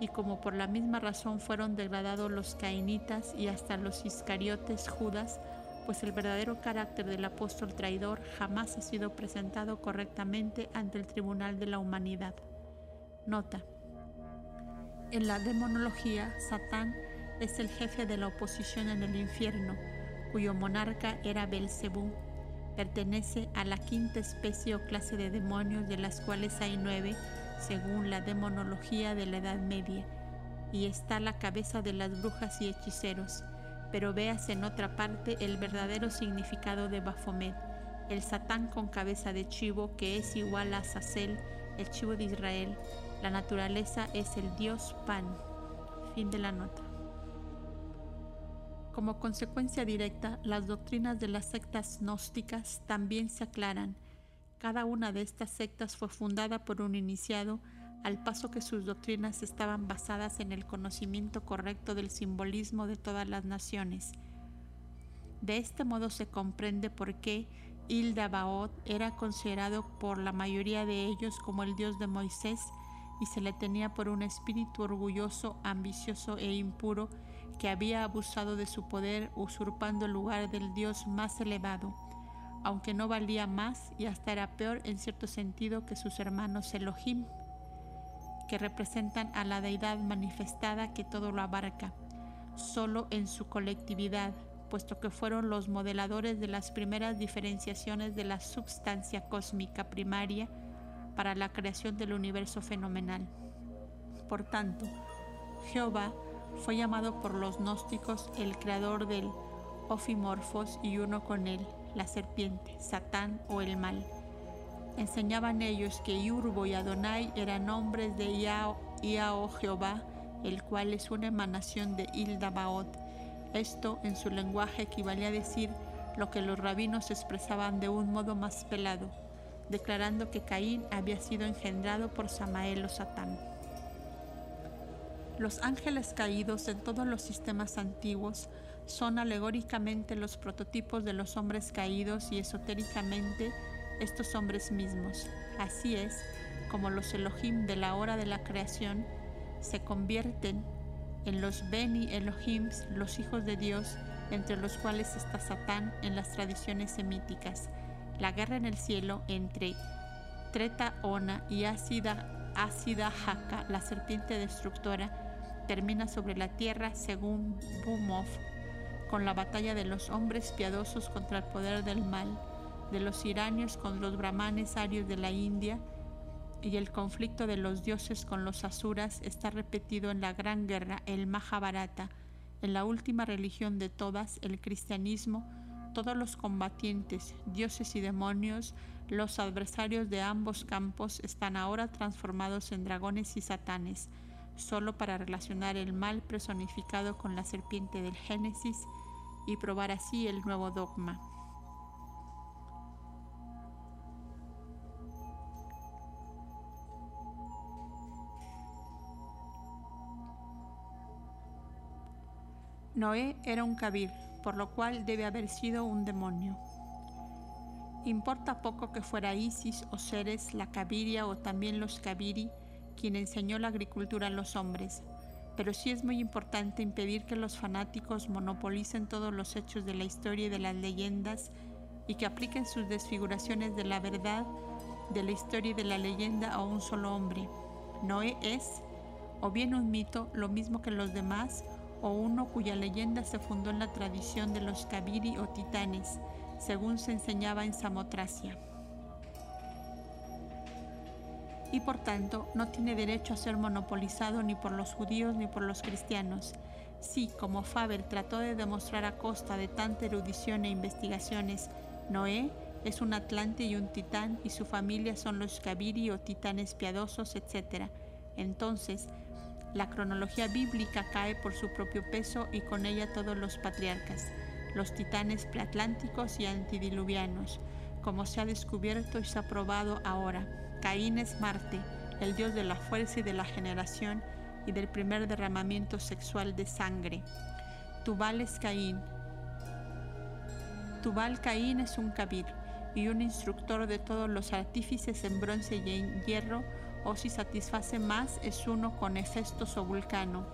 y como por la misma razón fueron degradados los cainitas y hasta los iscariotes Judas, pues el verdadero carácter del apóstol traidor jamás ha sido presentado correctamente ante el tribunal de la humanidad. Nota. En la demonología, Satán es el jefe de la oposición en el infierno, cuyo monarca era Belcebú, pertenece a la quinta especie o clase de demonios, de las cuales hay nueve, según la demonología de la Edad Media, y está la cabeza de las brujas y hechiceros. Pero veas en otra parte el verdadero significado de Baphomet, el Satán con cabeza de chivo, que es igual a Sacel, el chivo de Israel. La naturaleza es el dios Pan. Fin de la nota. Como consecuencia directa, las doctrinas de las sectas gnósticas también se aclaran. Cada una de estas sectas fue fundada por un iniciado, al paso que sus doctrinas estaban basadas en el conocimiento correcto del simbolismo de todas las naciones. De este modo se comprende por qué Hilda Baot era considerado por la mayoría de ellos como el dios de Moisés y se le tenía por un espíritu orgulloso, ambicioso e impuro que había abusado de su poder usurpando el lugar del Dios más elevado, aunque no valía más y hasta era peor en cierto sentido que sus hermanos Elohim, que representan a la deidad manifestada que todo lo abarca, solo en su colectividad, puesto que fueron los modeladores de las primeras diferenciaciones de la substancia cósmica primaria para la creación del universo fenomenal. Por tanto, Jehová fue llamado por los gnósticos el creador del Ofimorfos y uno con él, la serpiente, Satán o el mal. Enseñaban ellos que Yurbo y Adonai eran nombres de Iao, Jehová, el cual es una emanación de Ildabaot. Esto en su lenguaje equivalía a decir lo que los rabinos expresaban de un modo más pelado, declarando que Caín había sido engendrado por Samael o Satán. Los ángeles caídos en todos los sistemas antiguos son alegóricamente los prototipos de los hombres caídos y esotéricamente estos hombres mismos. Así es como los Elohim de la hora de la creación se convierten en los Beni Elohims, los hijos de Dios, entre los cuales está Satán en las tradiciones semíticas. La guerra en el cielo entre Treta Ona y Ácida, Ácida Haka, la serpiente destructora, termina sobre la tierra según Bumov, con la batalla de los hombres piadosos contra el poder del mal, de los iranios con los brahmanes arios de la India, y el conflicto de los dioses con los asuras está repetido en la gran guerra, el Mahabharata, en la última religión de todas, el cristianismo, todos los combatientes, dioses y demonios, los adversarios de ambos campos están ahora transformados en dragones y satanes, solo para relacionar el mal personificado con la serpiente del Génesis y probar así el nuevo dogma. Noé era un kabir, por lo cual debe haber sido un demonio. Importa poco que fuera Isis o Ceres, la Kabiria o también los Kabiri, quien enseñó la agricultura a los hombres, pero sí es muy importante impedir que los fanáticos monopolicen todos los hechos de la historia y de las leyendas y que apliquen sus desfiguraciones de la verdad, de la historia y de la leyenda a un solo hombre. Noé es, o bien un mito, lo mismo que los demás, o uno cuya leyenda se fundó en la tradición de los Kabiri o titanes, según se enseñaba en Samotracia. Y por tanto no tiene derecho a ser monopolizado ni por los judíos ni por los cristianos. Si, como Faber trató de demostrar a costa de tanta erudición e investigaciones, Noé es un atlante y un titán y su familia son los Kabiri o titanes piadosos, etc. Entonces, la cronología bíblica cae por su propio peso y con ella todos los patriarcas, los titanes preatlánticos y antidiluvianos, como se ha descubierto y se ha probado ahora. Caín es Marte, el dios de la fuerza y de la generación y del primer derramamiento sexual de sangre. Tubal es Caín. Tubal Caín es un kabir y un instructor de todos los artífices en bronce y en hierro o si satisface más es uno con Hefestos o Vulcano.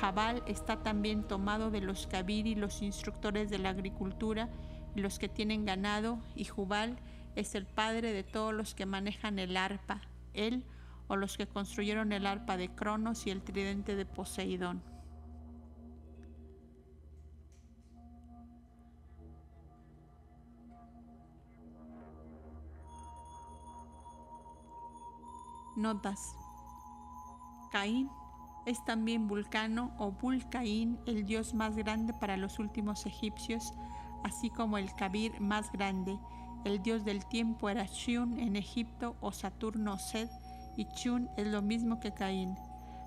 Jabal está también tomado de los Kabiri, los instructores de la agricultura y los que tienen ganado, y Jubal es el padre de todos los que manejan el arpa, él o los que construyeron el arpa de Cronos y el tridente de Poseidón. Notas. Caín es también Vulcano o Vulcaín, el dios más grande para los últimos egipcios, así como el Kabir más grande. El dios del tiempo era Shun en Egipto o Saturno Sed, y Chun es lo mismo que Caín.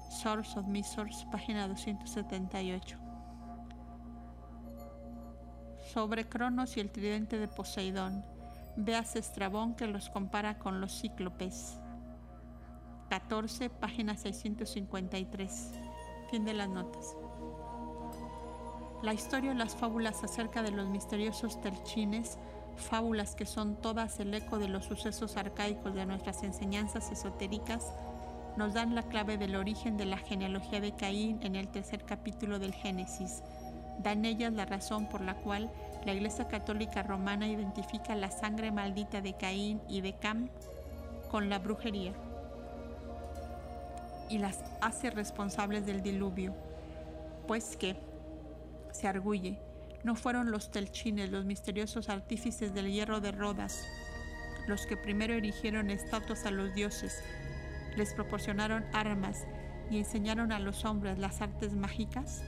Source of Misors, página 278. Sobre Cronos y el tridente de Poseidón. Veas Estrabón que los compara con los cíclopes. 14, página 653. Fin de las notas. La historia y las fábulas acerca de los misteriosos telchines, fábulas que son todas el eco de los sucesos arcaicos de nuestras enseñanzas esotéricas, nos dan la clave del origen de la genealogía de Caín en el tercer capítulo del Génesis. Dan ellas la razón por la cual la Iglesia Católica Romana identifica la sangre maldita de Caín y de Cam con la brujería y las hace responsables del diluvio, pues que, se arguye, no fueron los telchines, los misteriosos artífices del hierro de Rodas, los que primero erigieron estatuas a los dioses, les proporcionaron armas y enseñaron a los hombres las artes mágicas?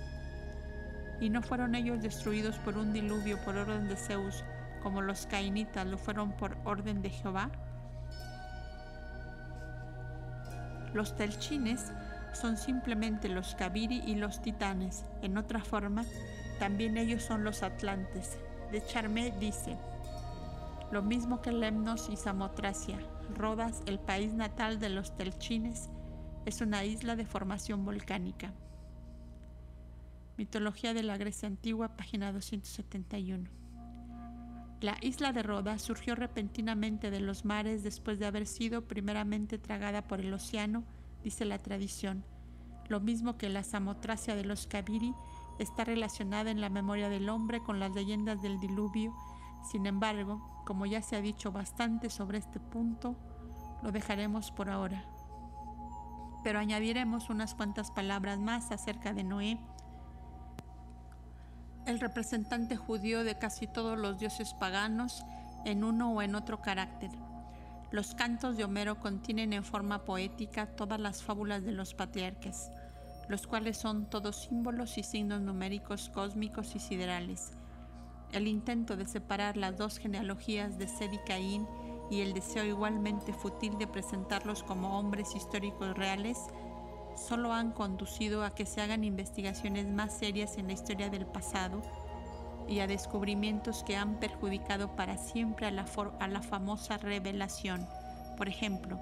¿Y no fueron ellos destruidos por un diluvio por orden de Zeus, como los cainitas lo fueron por orden de Jehová? Los telchines son simplemente los Kabiri y los titanes. En otra forma, también ellos son los atlantes. De Charmé dice, lo mismo que Lemnos y Samotracia, Rodas, el país natal de los telchines, es una isla de formación volcánica. Mitología de la Grecia Antigua, página 271. La isla de Rodas surgió repentinamente de los mares después de haber sido primeramente tragada por el océano, dice la tradición. Lo mismo que la samotracia de los Kabiri está relacionada en la memoria del hombre con las leyendas del diluvio. Sin embargo, como ya se ha dicho bastante sobre este punto, lo dejaremos por ahora. Pero añadiremos unas cuantas palabras más acerca de Noé el representante judío de casi todos los dioses paganos en uno o en otro carácter. Los cantos de Homero contienen en forma poética todas las fábulas de los patriarcas, los cuales son todos símbolos y signos numéricos cósmicos y siderales. El intento de separar las dos genealogías de Sed y Caín y el deseo igualmente fútil de presentarlos como hombres históricos reales solo han conducido a que se hagan investigaciones más serias en la historia del pasado y a descubrimientos que han perjudicado para siempre a la, a la famosa revelación. Por ejemplo,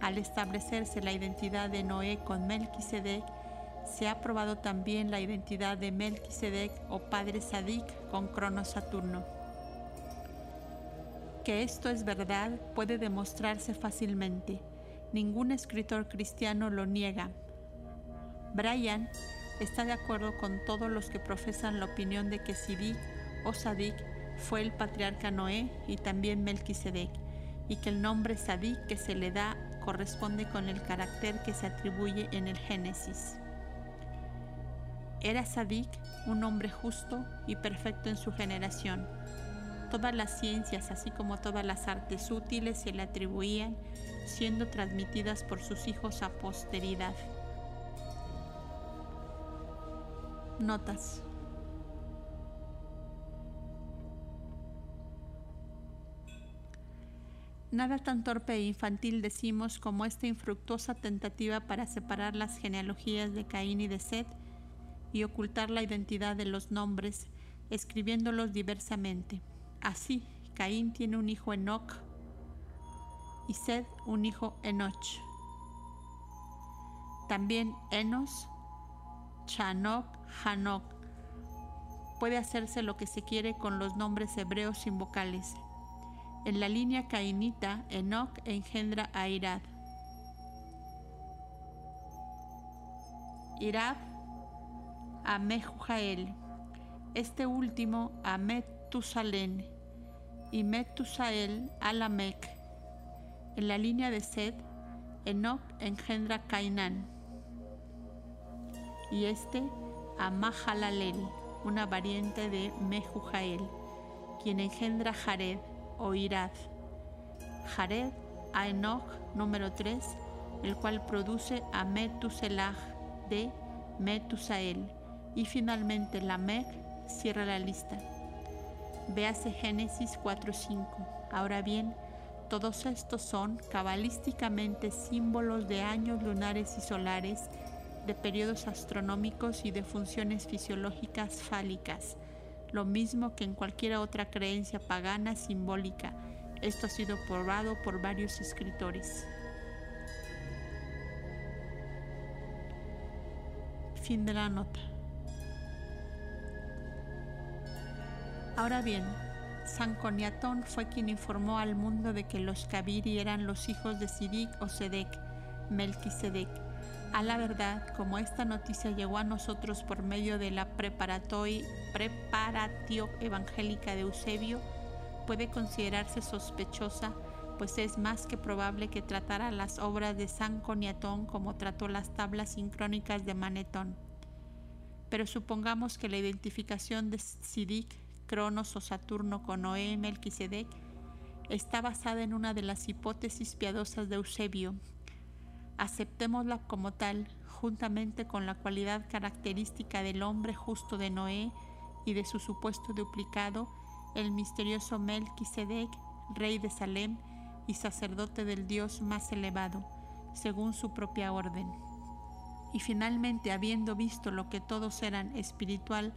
al establecerse la identidad de Noé con Melquisedec, se ha probado también la identidad de Melquisedec o padre Sadik con Crono Saturno. Que esto es verdad puede demostrarse fácilmente. Ningún escritor cristiano lo niega. Brian está de acuerdo con todos los que profesan la opinión de que Sidik o Sadik fue el patriarca Noé y también Melquisedec, y que el nombre Sadik que se le da corresponde con el carácter que se atribuye en el Génesis. Era Sadik un hombre justo y perfecto en su generación. Todas las ciencias, así como todas las artes útiles, se le atribuían, siendo transmitidas por sus hijos a posteridad. Notas. Nada tan torpe e infantil decimos como esta infructuosa tentativa para separar las genealogías de Caín y de Seth y ocultar la identidad de los nombres, escribiéndolos diversamente. Así, Caín tiene un hijo Enoch y Seth un hijo Enoch. También Enos, Chanok, Hanok. Puede hacerse lo que se quiere con los nombres hebreos sin vocales. En la línea cainita, Enoch engendra a Irad. Irad a este último a y Metusael a Lamec. En la línea de Sed, Enoch engendra a Cainán y este a Mahalalel, una variante de Mehujael, quien engendra Jared o Irad. Jared a Enoch número 3, el cual produce a de Metusael. Y finalmente Lamech cierra la lista. Véase Génesis 4.5. Ahora bien, todos estos son cabalísticamente símbolos de años lunares y solares, de periodos astronómicos y de funciones fisiológicas fálicas lo mismo que en cualquier otra creencia pagana simbólica. Esto ha sido probado por varios escritores. Fin de la nota. Ahora bien, San Coniatón fue quien informó al mundo de que los Kabiri eran los hijos de Sidik o Sedek, Melquisedec a la verdad, como esta noticia llegó a nosotros por medio de la preparatio evangélica de Eusebio, puede considerarse sospechosa, pues es más que probable que tratara las obras de San Coniatón como trató las tablas sincrónicas de Manetón. Pero supongamos que la identificación de Sidic, Cronos o Saturno con Noé Melquisedec está basada en una de las hipótesis piadosas de Eusebio, aceptémosla como tal, juntamente con la cualidad característica del hombre justo de Noé y de su supuesto duplicado, el misterioso Melquisedec, rey de Salem y sacerdote del Dios más elevado, según su propia orden. Y finalmente, habiendo visto lo que todos eran espiritual,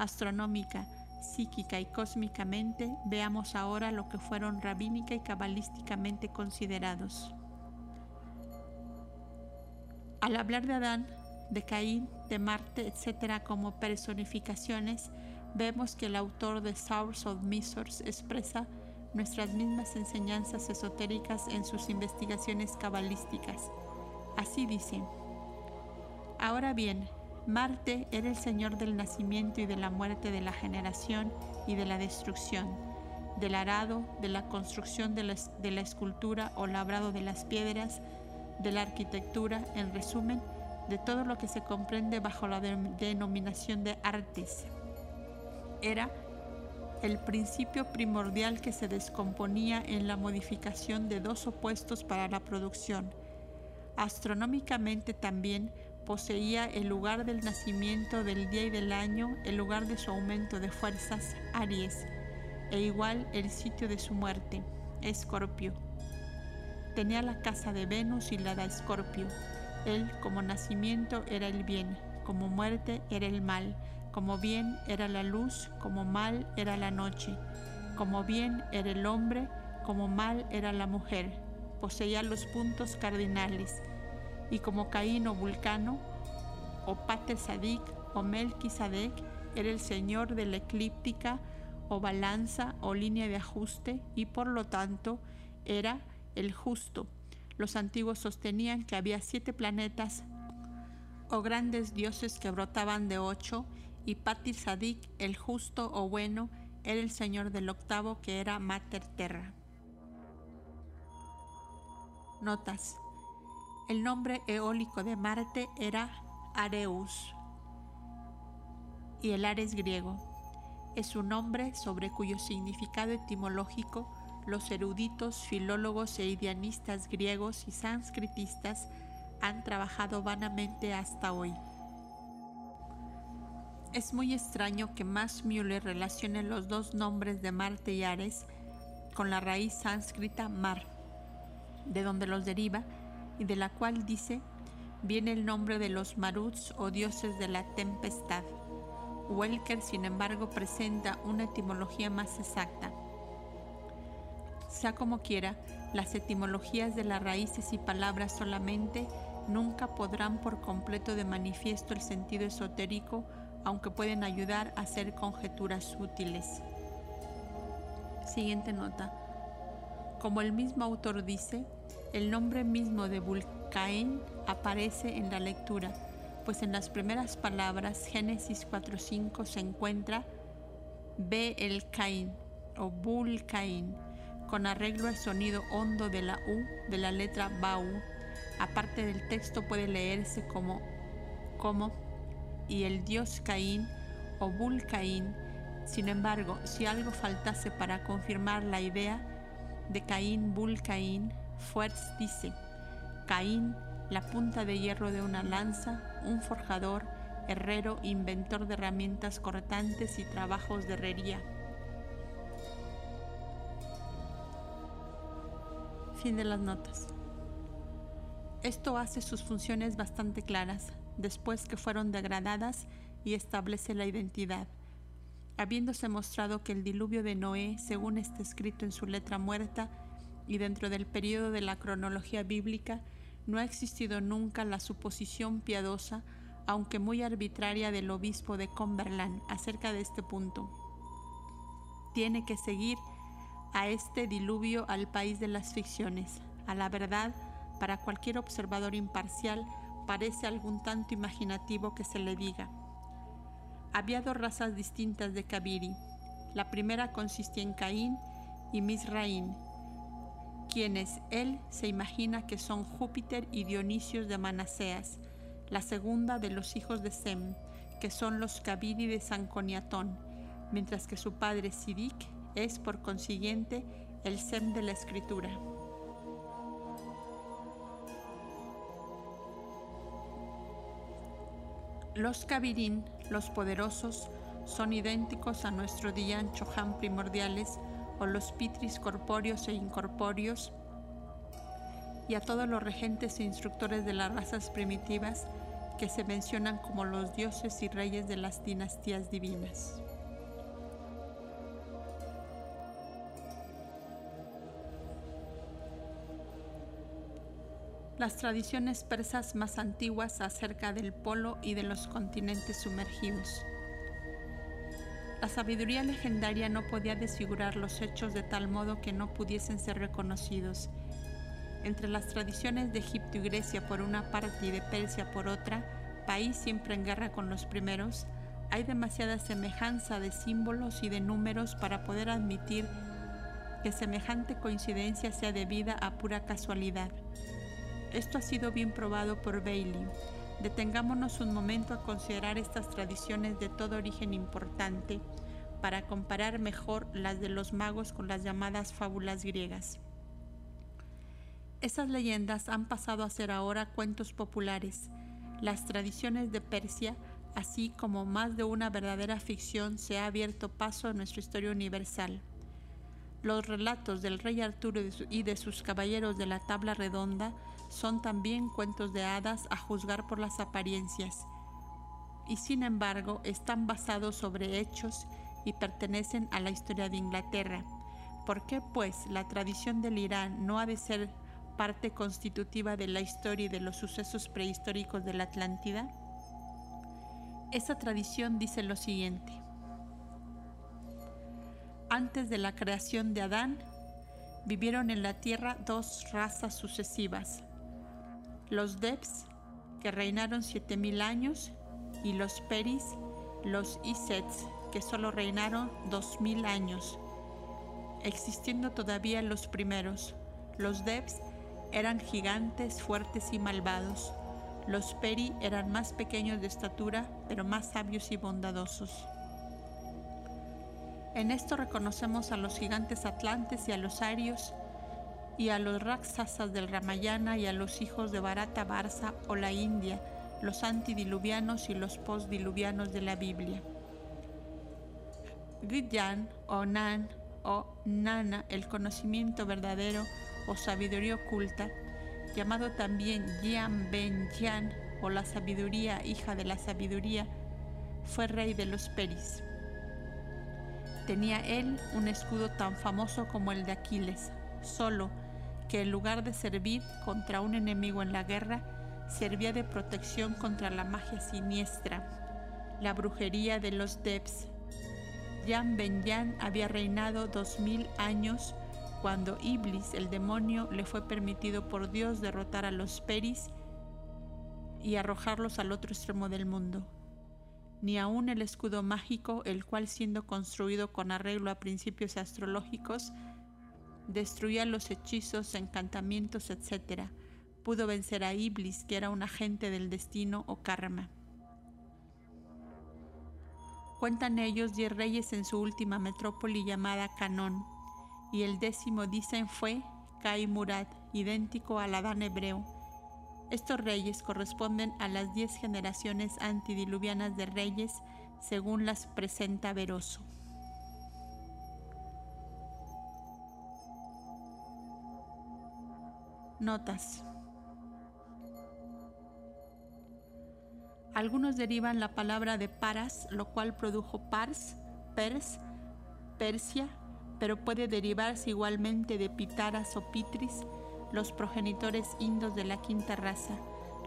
astronómica, psíquica y cósmicamente, veamos ahora lo que fueron rabínica y cabalísticamente considerados. Al hablar de Adán, de Caín, de Marte, etc., como personificaciones, vemos que el autor de Source of Misors expresa nuestras mismas enseñanzas esotéricas en sus investigaciones cabalísticas. Así dice, ahora bien, Marte era el señor del nacimiento y de la muerte, de la generación y de la destrucción, del arado, de la construcción de la, escultura o labrado de las piedras, de la arquitectura, en resumen, de todo lo que se comprende bajo la denominación de artes. Era el principio primordial que se descomponía en la modificación de dos opuestos para la producción. Astronómicamente también poseía el lugar del nacimiento del día y del año, el lugar de su aumento de fuerzas, Aries, e igual el sitio de su muerte, Escorpio tenía la casa de Venus y la de Escorpio, Él como nacimiento era el bien, como muerte era el mal, como bien era la luz, como mal era la noche, como bien era el hombre, como mal era la mujer. Poseía los puntos cardinales, y como Caín o Vulcano, o Pater Sadik o Melquisadec, era el señor de la eclíptica o balanza o línea de ajuste y por lo tanto era el justo. Los antiguos sostenían que había siete planetas o grandes dioses que brotaban de ocho y Patir Sadik, el justo o bueno, era el señor del octavo que era Mater Terra. Notas. El nombre eólico de Marte era Areus y el Ares griego. Es un nombre sobre cuyo significado etimológico los eruditos, filólogos e ideanistas griegos y sánscritistas han trabajado vanamente hasta hoy. Es muy extraño que Max Müller relacione los dos nombres de Marte y Ares con la raíz sánscrita mar, de donde los deriva y de la cual dice viene el nombre de los maruts o dioses de la tempestad. Welker, sin embargo, presenta una etimología más exacta. Sea como quiera, las etimologías de las raíces y palabras solamente nunca podrán por completo de manifiesto el sentido esotérico, aunque pueden ayudar a hacer conjeturas útiles. Siguiente nota. Como el mismo autor dice, el nombre mismo de Vulcain aparece en la lectura pues en las primeras palabras, Génesis 4.5, se encuentra Be el Caín o Bul Caín, con arreglo al sonido hondo de la U de la letra Bau. Aparte del texto puede leerse como, como y el dios Caín o Bul Caín. Sin embargo, si algo faltase para confirmar la idea de Caín Bul Caín, Fuerz dice, Caín la punta de hierro de una lanza, un forjador, herrero, inventor de herramientas cortantes y trabajos de herrería. Fin de las notas. Esto hace sus funciones bastante claras, después que fueron degradadas y establece la identidad. Habiéndose mostrado que el diluvio de Noé, según está escrito en su letra muerta y dentro del periodo de la cronología bíblica, no ha existido nunca la suposición piadosa, aunque muy arbitraria, del obispo de Cumberland acerca de este punto. Tiene que seguir a este diluvio al país de las ficciones. A la verdad, para cualquier observador imparcial, parece algún tanto imaginativo que se le diga. Había dos razas distintas de Kabiri. La primera consistía en Caín y Misraín, quienes él se imagina que son Júpiter y Dionisios de Manaseas, la segunda de los hijos de Sem, que son los Kabiri de Sanconiatón, mientras que su padre Sidik es por consiguiente el Sem de la escritura. Los Kabirín, los poderosos, son idénticos a nuestro Dian Chohan primordiales o los pitris corpóreos e incorpóreos, y a todos los regentes e instructores de las razas primitivas que se mencionan como los dioses y reyes de las dinastías divinas. Las tradiciones persas más antiguas acerca del polo y de los continentes sumergidos. La sabiduría legendaria no podía desfigurar los hechos de tal modo que no pudiesen ser reconocidos. Entre las tradiciones de Egipto y Grecia por una parte y de Persia por otra, país siempre en guerra con los primeros, hay demasiada semejanza de símbolos y de números para poder admitir que semejante coincidencia sea debida a pura casualidad. Esto ha sido bien probado por Bailey Detengámonos un momento a considerar estas tradiciones de todo origen importante para comparar mejor las de los magos con las llamadas fábulas griegas. Esas leyendas han pasado a ser ahora cuentos populares. Las tradiciones de Persia, así como más de una verdadera ficción, se ha abierto paso a nuestra historia universal. Los relatos del rey Arturo y de sus caballeros de la tabla redonda son también cuentos de hadas a juzgar por las apariencias, y sin embargo están basados sobre hechos y pertenecen a la historia de Inglaterra. ¿Por qué pues la tradición del Irán no ha de ser parte constitutiva de la historia y de los sucesos prehistóricos de la Atlántida? Esa tradición dice lo siguiente. Antes de la creación de Adán, vivieron en la tierra dos razas sucesivas, los Debs, que reinaron siete mil años, y los Peris, los Isets, que solo reinaron dos mil años, existiendo todavía los primeros. Los Debs eran gigantes, fuertes y malvados. Los Peri eran más pequeños de estatura, pero más sabios y bondadosos. En esto reconocemos a los gigantes atlantes y a los arios, y a los Raksasas del Ramayana y a los hijos de Bharata Barsa o la India, los antidiluvianos y los postdiluvianos de la Biblia. Gidyan o Nan o Nana, el conocimiento verdadero o sabiduría oculta, llamado también Yan Ben Yan o la sabiduría, hija de la sabiduría, fue rey de los Peris. Tenía él un escudo tan famoso como el de Aquiles, solo que en lugar de servir contra un enemigo en la guerra, servía de protección contra la magia siniestra, la brujería de los Debs. Yan Ben Yan había reinado dos mil años cuando Iblis, el demonio, le fue permitido por Dios derrotar a los Peris y arrojarlos al otro extremo del mundo. Ni aun el escudo mágico, el cual siendo construido con arreglo a principios astrológicos, destruía los hechizos, encantamientos, etc. Pudo vencer a Iblis, que era un agente del destino o karma. Cuentan ellos diez reyes en su última metrópoli llamada Canón, y el décimo dicen fue Kai Murad, idéntico al Adán hebreo. Estos reyes corresponden a las diez generaciones antidiluvianas de reyes, según las presenta Veroso. Notas. Algunos derivan la palabra de paras, lo cual produjo pars, pers, Persia, pero puede derivarse igualmente de pitaras o pitris, los progenitores indos de la quinta raza,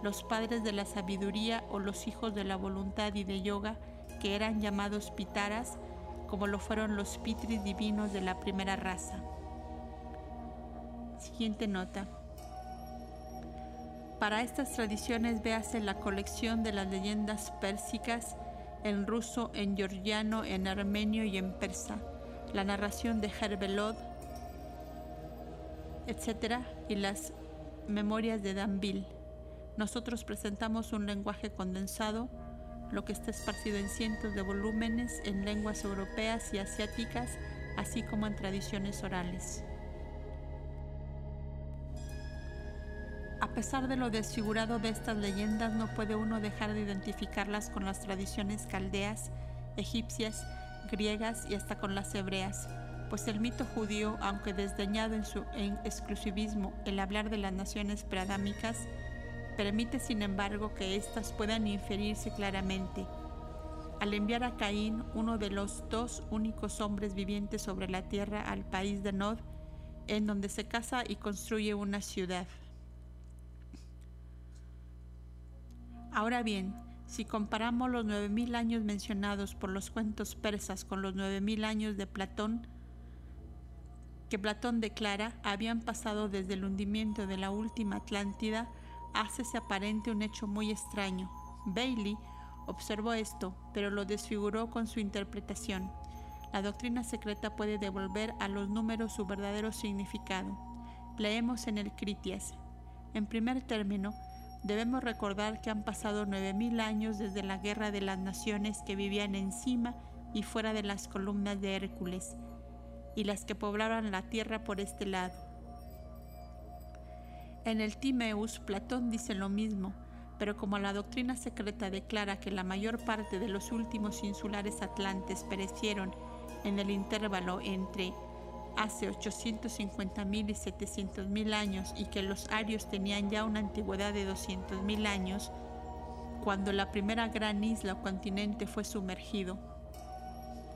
los padres de la sabiduría o los hijos de la voluntad y de yoga, que eran llamados pitaras, como lo fueron los pitris divinos de la primera raza. Siguiente nota. Para estas tradiciones véase la colección de las leyendas pérsicas en ruso, en georgiano, en armenio y en persa, la narración de Herbelod, etc. y las memorias de Danville. Nosotros presentamos un lenguaje condensado, lo que está esparcido en cientos de volúmenes en lenguas europeas y asiáticas, así como en tradiciones orales. A pesar de lo desfigurado de estas leyendas, no puede uno dejar de identificarlas con las tradiciones caldeas, egipcias, griegas y hasta con las hebreas, pues el mito judío, aunque desdeñado en su exclusivismo el hablar de las naciones preadámicas, permite sin embargo que éstas puedan inferirse claramente. Al enviar a Caín, uno de los dos únicos hombres vivientes sobre la tierra, al país de Nod, en donde se casa y construye una ciudad. Ahora bien, si comparamos los 9.000 años mencionados por los cuentos persas con los 9.000 años de Platón, que Platón declara habían pasado desde el hundimiento de la última Atlántida, hácese aparente un hecho muy extraño. Bailey observó esto, pero lo desfiguró con su interpretación. La doctrina secreta puede devolver a los números su verdadero significado. Leemos en el Critias. En primer término, Debemos recordar que han pasado 9.000 años desde la guerra de las naciones que vivían encima y fuera de las columnas de Hércules, y las que poblaban la tierra por este lado. En el Timeus, Platón dice lo mismo, pero como la doctrina secreta declara que la mayor parte de los últimos insulares atlantes perecieron en el intervalo entre hace 850.000 y 700.000 años y que los arios tenían ya una antigüedad de 200.000 años, cuando la primera gran isla o continente fue sumergido.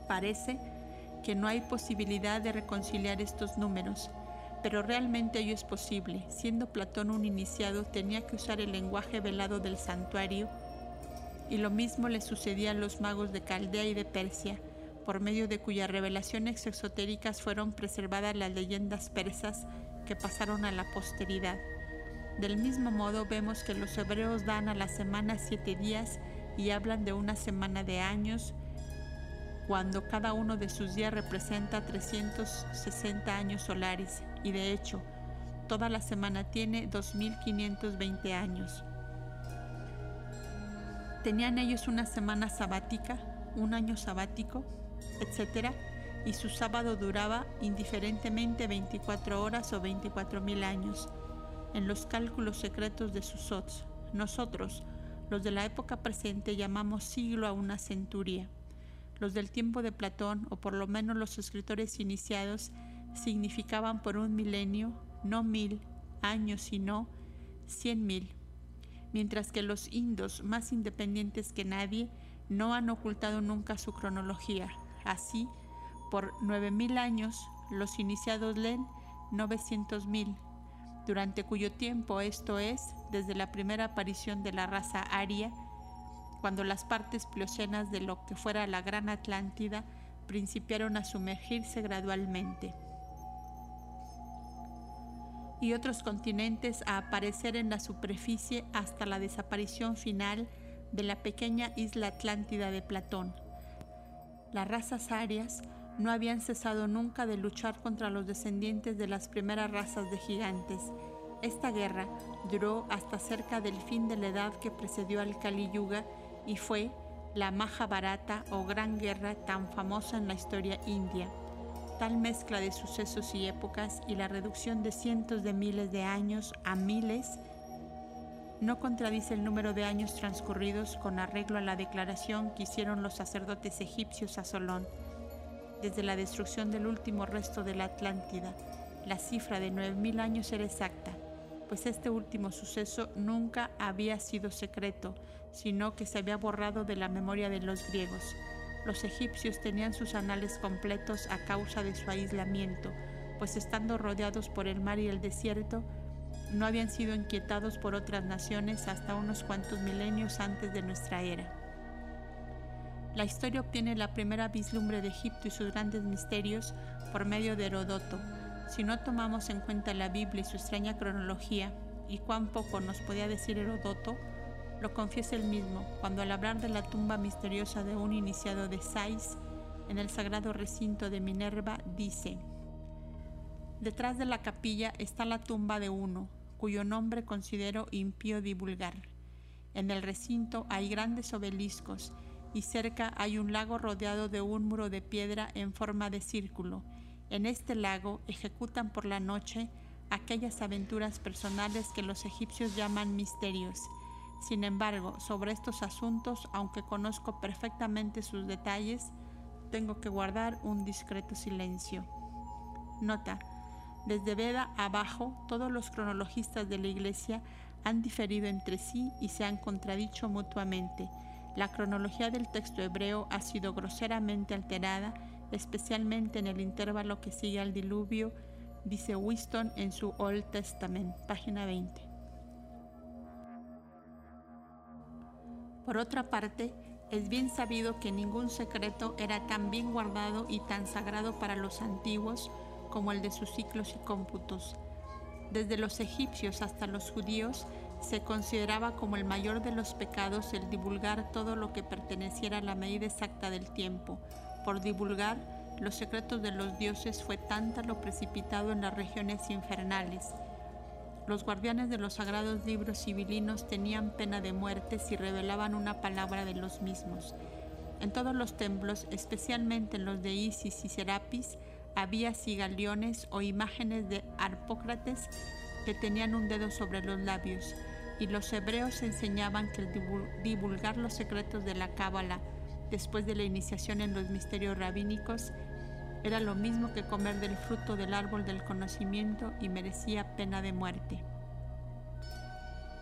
Parece que no hay posibilidad de reconciliar estos números, pero realmente ello es posible. Siendo Platón un iniciado, tenía que usar el lenguaje velado del santuario, y lo mismo le sucedía a los magos de Caldea y de Persia, por medio de cuyas revelaciones exotéricas fueron preservadas las leyendas persas que pasaron a la posteridad. Del mismo modo vemos que los hebreos dan a la semana siete días y hablan de una semana de años, cuando cada uno de sus días representa 360 años solares y de hecho toda la semana tiene 2520 años. Tenían ellos una semana sabática, un año sabático, etc. Y su sábado duraba indiferentemente 24 horas o 24 mil años. En los cálculos secretos de sus ots, nosotros, los de la época presente, llamamos siglo a una centuria. Los del tiempo de Platón, o por lo menos los escritores iniciados, significaban por un milenio no mil años, sino cien mil, mientras que los indos, más independientes que nadie, no han ocultado nunca su cronología. Así, por nueve mil años, los iniciados leen 900 mil, durante cuyo tiempo, esto es, desde la primera aparición de la raza aria, cuando las partes pliocenas de lo que fuera la Gran Atlántida principiaron a sumergirse gradualmente y otros continentes a aparecer en la superficie hasta la desaparición final de la pequeña isla Atlántida de Platón. Las razas arias no habían cesado nunca de luchar contra los descendientes de las primeras razas de gigantes. Esta guerra duró hasta cerca del fin de la edad que precedió al Kali Yuga y fue la Mahabharata o Gran Guerra tan famosa en la historia india. Tal mezcla de sucesos y épocas y la reducción de cientos de miles de años a miles no contradice el número de años transcurridos con arreglo a la declaración que hicieron los sacerdotes egipcios a Solón. Desde la destrucción del último resto de la Atlántida, la cifra de 9.000 años era exacta, pues este último suceso nunca había sido secreto, sino que se había borrado de la memoria de los griegos. Los egipcios tenían sus anales completos a causa de su aislamiento, pues estando rodeados por el mar y el desierto, no habían sido inquietados por otras naciones hasta unos cuantos milenios antes de nuestra era. La historia obtiene la primera vislumbre de Egipto y sus grandes misterios por medio de Herodoto. Si no tomamos en cuenta la Biblia y su extraña cronología, y cuán poco nos podía decir Herodoto, lo confiesa él mismo cuando al hablar de la tumba misteriosa de un iniciado de Sais en el sagrado recinto de Minerva dice, Detrás de la capilla está la tumba de uno, cuyo nombre considero impío divulgar. En el recinto hay grandes obeliscos y cerca hay un lago rodeado de un muro de piedra en forma de círculo. En este lago ejecutan por la noche aquellas aventuras personales que los egipcios llaman misterios sin embargo, sobre estos asuntos, aunque conozco perfectamente sus detalles, tengo que guardar un discreto silencio. Nota. Desde Veda abajo, todos los cronologistas de la Iglesia han diferido entre sí y se han contradicho mutuamente. La cronología del texto hebreo ha sido groseramente alterada, especialmente en el intervalo que sigue al diluvio, dice Winston en su Old Testament, página 20. Por otra parte, es bien sabido que ningún secreto era tan bien guardado y tan sagrado para los antiguos como el de sus ciclos y cómputos. Desde los egipcios hasta los judíos se consideraba como el mayor de los pecados el divulgar todo lo que perteneciera a la medida exacta del tiempo. Por divulgar los secretos de los dioses fue tanta lo precipitado en las regiones infernales los guardianes de los sagrados libros civilinos tenían pena de muerte si revelaban una palabra de los mismos. En todos los templos, especialmente en los de Isis y Serapis, había cigaleones o imágenes de Arpócrates que tenían un dedo sobre los labios, y los hebreos enseñaban que divulgar los secretos de la Cábala después de la iniciación en los misterios rabínicos Era lo mismo que comer del fruto del árbol del conocimiento y merecía pena de muerte.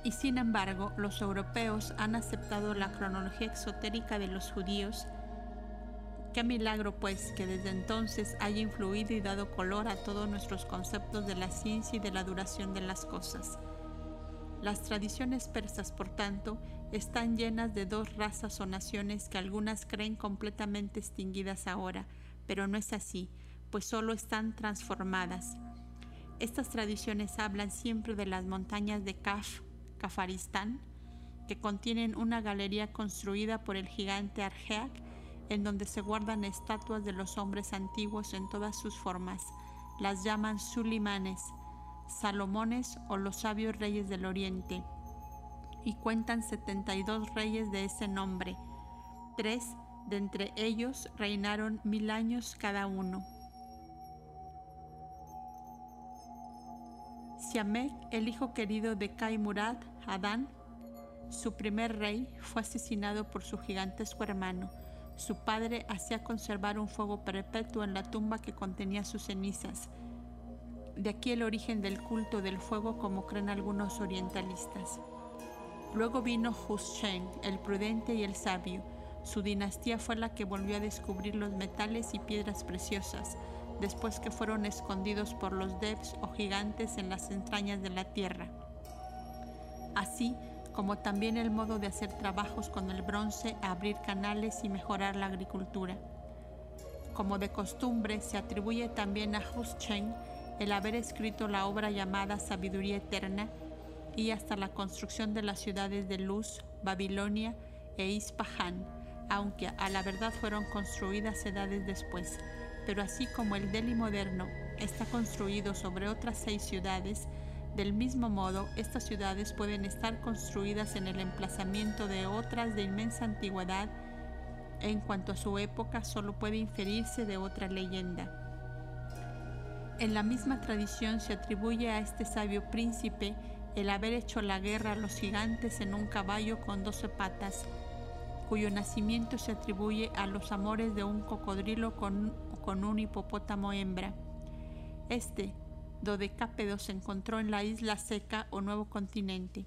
Y sin embargo, los europeos han aceptado la cronología exotérica de los judíos. Qué milagro, pues, que desde entonces haya influido y dado color a todos nuestros conceptos de la ciencia y de la duración de las cosas. Las tradiciones persas, por tanto, están llenas de dos razas o naciones que algunas creen completamente extinguidas ahora, pero no es así, pues solo están transformadas. Estas tradiciones hablan siempre de las montañas de Kaf, Kafaristán, que contienen una galería construida por el gigante Argeak, en donde se guardan estatuas de los hombres antiguos en todas sus formas. Las llaman Sulimanes, Salomones o los sabios reyes del Oriente, y cuentan 72 reyes de ese nombre. Tres de entre ellos reinaron mil años cada uno. Siamek, el hijo querido de Kai Murad, Adán, su primer rey, fue asesinado por su gigantesco hermano. Su padre hacía conservar un fuego perpetuo en la tumba que contenía sus cenizas. De aquí el origen del culto del fuego como creen algunos orientalistas. Luego vino Husheng, el prudente y el sabio. Su dinastía fue la que volvió a descubrir los metales y piedras preciosas, después que fueron escondidos por los Devs o gigantes en las entrañas de la tierra así como también el modo de hacer trabajos con el bronce, abrir canales y mejorar la agricultura. Como de costumbre, se atribuye también a Chen el haber escrito la obra llamada Sabiduría Eterna y hasta la construcción de las ciudades de Luz, Babilonia e Ispahan, aunque a la verdad fueron construidas edades después. Pero así como el Delhi moderno está construido sobre otras seis ciudades, del mismo modo, estas ciudades pueden estar construidas en el emplazamiento de otras de inmensa antigüedad. En cuanto a su época, solo puede inferirse de otra leyenda. En la misma tradición se atribuye a este sabio príncipe el haber hecho la guerra a los gigantes en un caballo con doce patas, cuyo nacimiento se atribuye a los amores de un cocodrilo con, un hipopótamo hembra. Este, Dodecápedo se encontró en la isla seca o nuevo continente.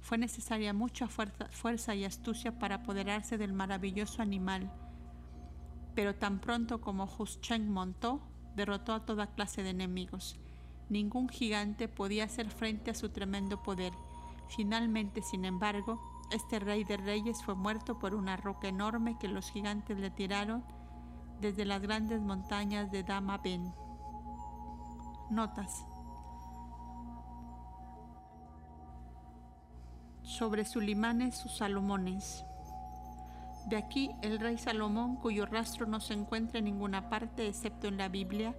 Fue necesaria mucha fuerza, y astucia para apoderarse del maravilloso animal, pero tan pronto como Husheng montó, derrotó a toda clase de enemigos. Ningún gigante podía hacer frente a su tremendo poder. Finalmente, sin embargo, este rey de reyes fue muerto por una roca enorme que los gigantes le tiraron desde las grandes montañas de Dama Ben. Notas. Sobre Sulimanes o Salomones. De aquí el rey Salomón, cuyo rastro no se encuentra en ninguna parte excepto en la Biblia,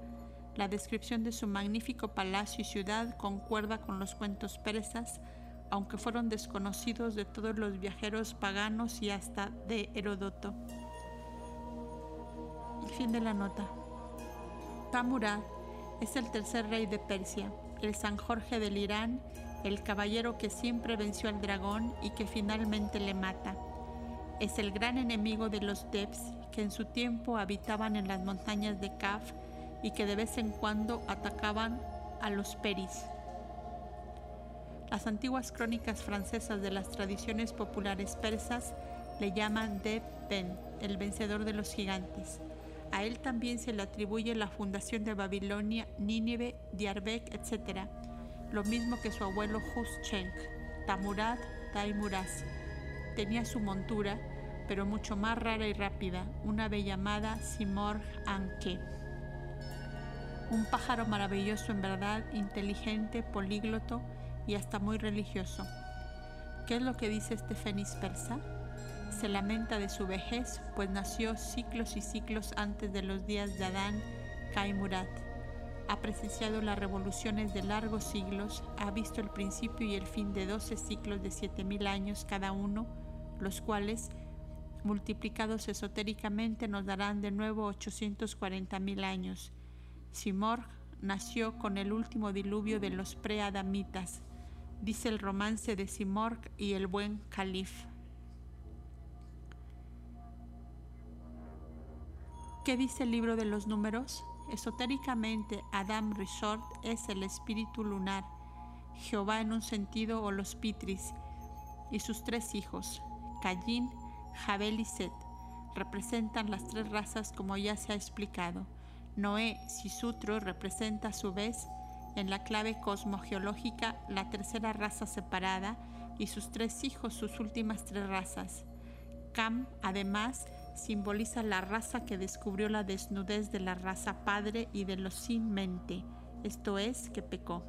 la descripción de su magnífico palacio y ciudad concuerda con los cuentos persas, aunque fueron desconocidos de todos los viajeros paganos y hasta de Heródoto. Fin de la nota. Tamurad es el tercer rey de Persia, el San Jorge del Irán, el caballero que siempre venció al dragón y que finalmente le mata. Es el gran enemigo de los Devs que en su tiempo habitaban en las montañas de Kaf y que de vez en cuando atacaban a los Peris. Las antiguas crónicas francesas de las tradiciones populares persas le llaman Dev Ben, el vencedor de los gigantes. A él también se le atribuye la fundación de Babilonia, Nínive, Diarbek, etc., lo mismo que su abuelo Huschenk, Tamurad Taimuraz. Tenía su montura, pero mucho más rara y rápida, una ave llamada Simor Anke. Un pájaro maravilloso en verdad, inteligente, polígloto y hasta muy religioso. ¿Qué es lo que dice este fénix persa? Se lamenta de su vejez, pues nació ciclos y ciclos antes de los días de Adán Kaimurat. Ha presenciado las revoluciones de largos siglos, ha visto el principio y el fin de doce ciclos de siete mil años cada uno, los cuales, multiplicados esotéricamente, nos darán de nuevo 840 mil años. Simorg nació con el último diluvio de los preadamitas, dice el romance de Simorg y el buen Calif. ¿Qué dice el libro de los números? Esotéricamente, Adam Resort es el espíritu lunar, Jehová en un sentido o los Pitris, y sus tres hijos, Cayin, Jabel y Set, representan las tres razas como ya se ha explicado. Noé Sisutro representa a su vez en la clave cosmogeológica la tercera raza separada y sus tres hijos sus últimas tres razas. Cam, además, simboliza la raza que descubrió la desnudez de la raza padre y de los sin mente, esto es, que pecó.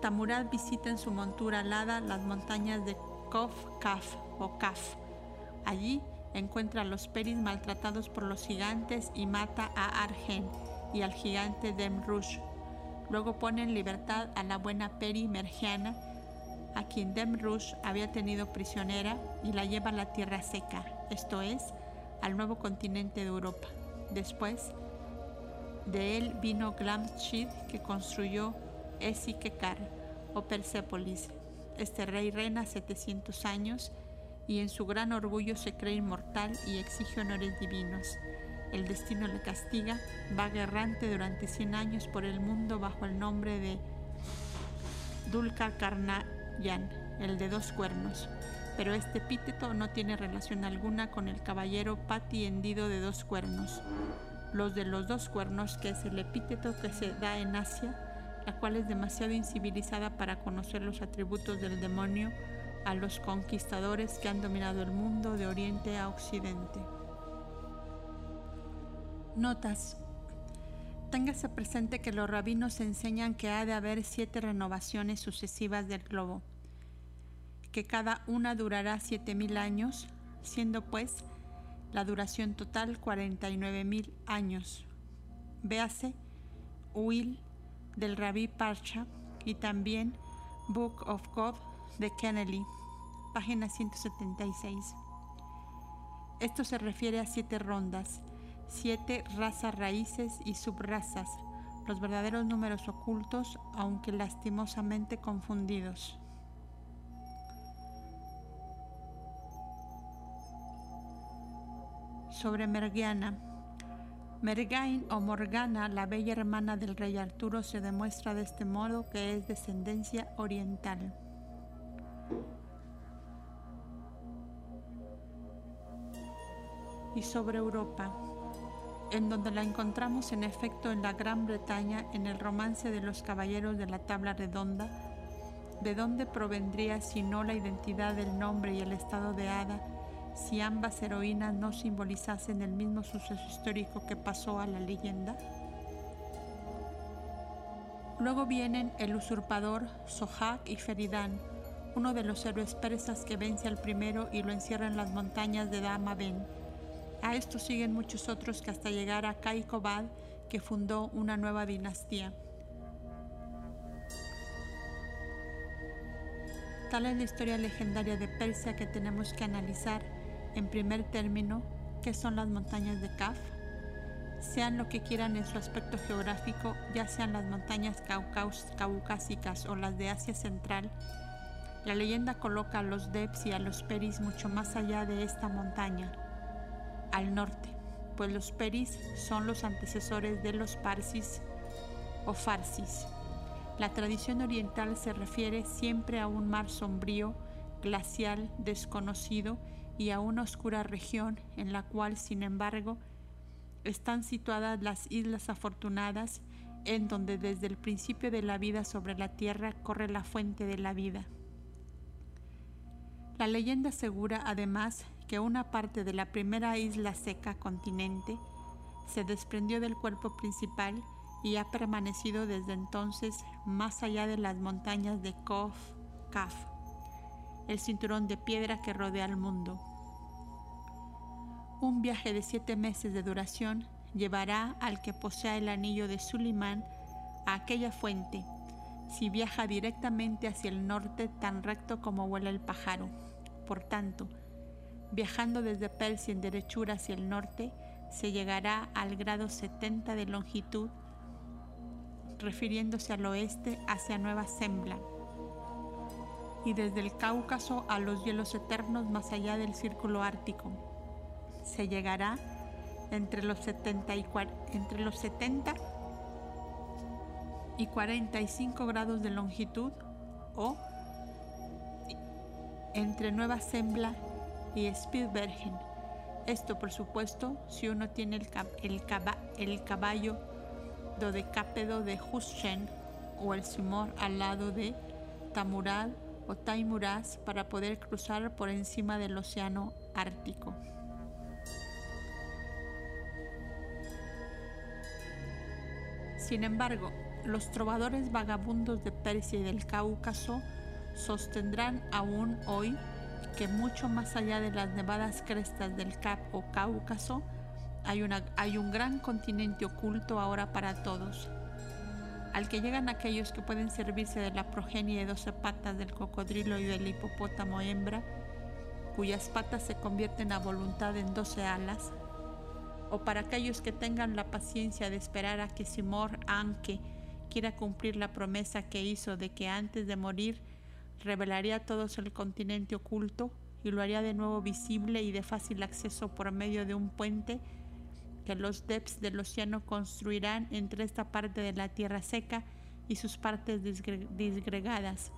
Tamurad visita en su montura alada las montañas de Kof Kaf o Kaf. Allí encuentra a los peris maltratados por los gigantes y mata a Argen y al gigante Demrush. Luego pone en libertad a la buena peri Mergiana a quien Demrush había tenido prisionera y la lleva a la tierra seca, esto es, al nuevo continente de Europa. Después de él vino Glamshid que construyó Esikekar o Persépolis. Este rey reina 700 años y en su gran orgullo se cree inmortal y exige honores divinos. El destino le castiga, va errante durante 100 años por el mundo bajo el nombre de Dulka Karna Yan, el de dos cuernos, pero este epíteto no tiene relación alguna con el caballero Pati hendido de dos cuernos. Los de los dos cuernos, que es el epíteto que se da en Asia, la cual es demasiado incivilizada para conocer los atributos del demonio a los conquistadores que han dominado el mundo de oriente a occidente. Notas. Téngase presente que los rabinos enseñan que ha de haber siete renovaciones sucesivas del globo, que cada una durará siete mil años, siendo pues la duración total 49 mil años. Véase Will del Rabbi Parcha y también Book of God de Kennedy, página 176. Esto se refiere a siete rondas siete razas raíces y subrazas, los verdaderos números ocultos, aunque lastimosamente confundidos. Sobre Mergiana. Mergain o Morgana, la bella hermana del rey Arturo, se demuestra de este modo que es descendencia oriental. Y sobre Europa en donde la encontramos en efecto en la Gran Bretaña en el romance de los caballeros de la tabla redonda, de dónde provendría si no la identidad del nombre y el estado de hada, si ambas heroínas no simbolizasen el mismo suceso histórico que pasó a la leyenda. Luego vienen el usurpador Sohag y Feridán, uno de los héroes persas que vence al primero y lo encierra en las montañas de Damaben a esto siguen muchos otros que hasta llegar a Kaikobad, que fundó una nueva dinastía. Tal es la historia legendaria de Persia que tenemos que analizar en primer término qué son las montañas de Kaf, sean lo que quieran en su aspecto geográfico, ya sean las montañas caucásicas o las de Asia Central, la leyenda coloca a los Debs y a los Peris mucho más allá de esta montaña al norte, pues los Peris son los antecesores de los Parsis o Farsis. La tradición oriental se refiere siempre a un mar sombrío, glacial, desconocido y a una oscura región en la cual, sin embargo, están situadas las Islas Afortunadas, en donde desde el principio de la vida sobre la tierra corre la fuente de la vida. La leyenda asegura además que una parte de la primera isla seca continente se desprendió del cuerpo principal y ha permanecido desde entonces más allá de las montañas de Kof Kaf, el cinturón de piedra que rodea el mundo. Un viaje de siete meses de duración llevará al que posea el anillo de Sulimán a aquella fuente, si viaja directamente hacia el norte tan recto como vuela el pájaro. Por tanto, Viajando desde Persia en derechura hacia el norte, se llegará al grado 70 de longitud, refiriéndose al oeste hacia Nueva Zembla, y desde el Cáucaso a los hielos eternos más allá del círculo ártico. Se llegará entre los 70 y, entre los 70 y 45 grados de longitud o entre Nueva Zembla y Spitzbergen. Esto, por supuesto, si uno tiene el, caballo dodecápedo de Huschen o el Simor al lado de Tamurad o Taimuraz para poder cruzar por encima del océano Ártico. Sin embargo, los trovadores vagabundos de Persia y del Cáucaso sostendrán aún hoy que mucho más allá de las nevadas crestas del Cap o Cáucaso hay, un gran continente oculto ahora para todos, al que llegan aquellos que pueden servirse de la progenie de doce patas del cocodrilo y del hipopótamo hembra, cuyas patas se convierten a voluntad en doce alas, o para aquellos que tengan la paciencia de esperar a que Simor Anke quiera cumplir la promesa que hizo de que antes de morir revelaría a todos el continente oculto y lo haría de nuevo visible y de fácil acceso por medio de un puente que los Deps del océano construirán entre esta parte de la tierra seca y sus partes disgregadas.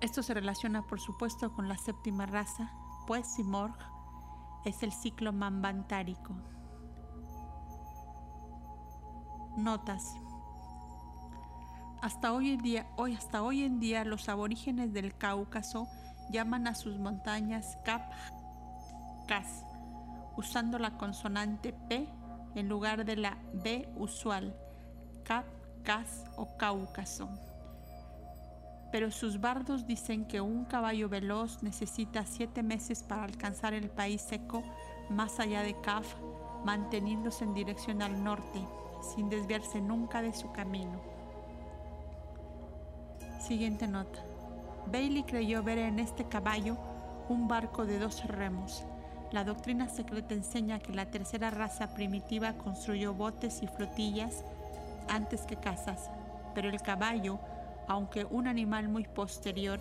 Esto se relaciona por supuesto con la séptima raza, pues Simorg es el ciclo mambantárico. Notas. Hasta hoy en día, hoy, hasta hoy en día los aborígenes del Cáucaso llaman a sus montañas Kap-Kas, usando la consonante P en lugar de la B usual, Kap-Kas o Cáucaso. Pero sus bardos dicen que un caballo veloz necesita siete meses para alcanzar el país seco más allá de Kaf, manteniéndose en dirección al norte, sin desviarse nunca de su camino. Siguiente nota. Bailey creyó ver en este caballo un barco de dos remos. La doctrina secreta enseña que la tercera raza primitiva construyó botes y flotillas antes que casas, pero el caballo, aunque un animal muy posterior,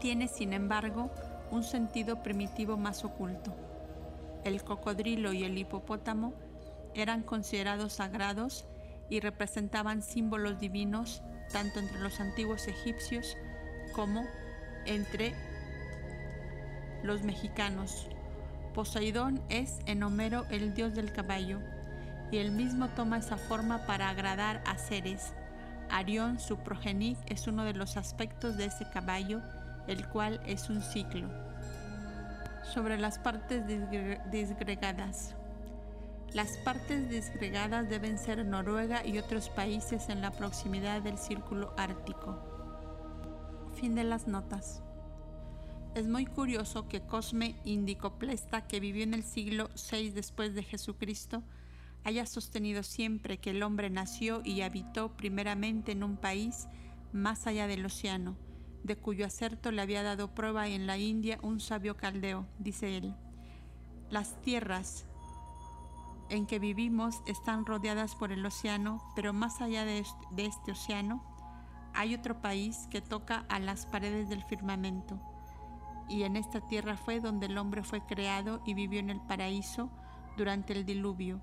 tiene sin embargo un sentido primitivo más oculto. El cocodrilo y el hipopótamo eran considerados sagrados y representaban símbolos divinos tanto entre los antiguos egipcios como entre los mexicanos. Poseidón es en Homero el dios del caballo, y él mismo toma esa forma para agradar a Ceres. Arión, su progenic, es uno de los aspectos de ese caballo, el cual es un ciclo. Sobre las partes disgregadas. Las partes disgregadas deben ser Noruega y otros países en la proximidad del círculo ártico. Fin de las notas. Es muy curioso que Cosme Indicoplesta, que vivió en el siglo VI después de Jesucristo, haya sostenido siempre que el hombre nació y habitó primeramente en un país más allá del océano, de cuyo acerto le había dado prueba en la India un sabio caldeo, dice él. Las tierras en que vivimos están rodeadas por el océano, pero más allá de este océano hay otro país que toca a las paredes del firmamento. Y en esta tierra fue donde el hombre fue creado y vivió en el paraíso durante el diluvio.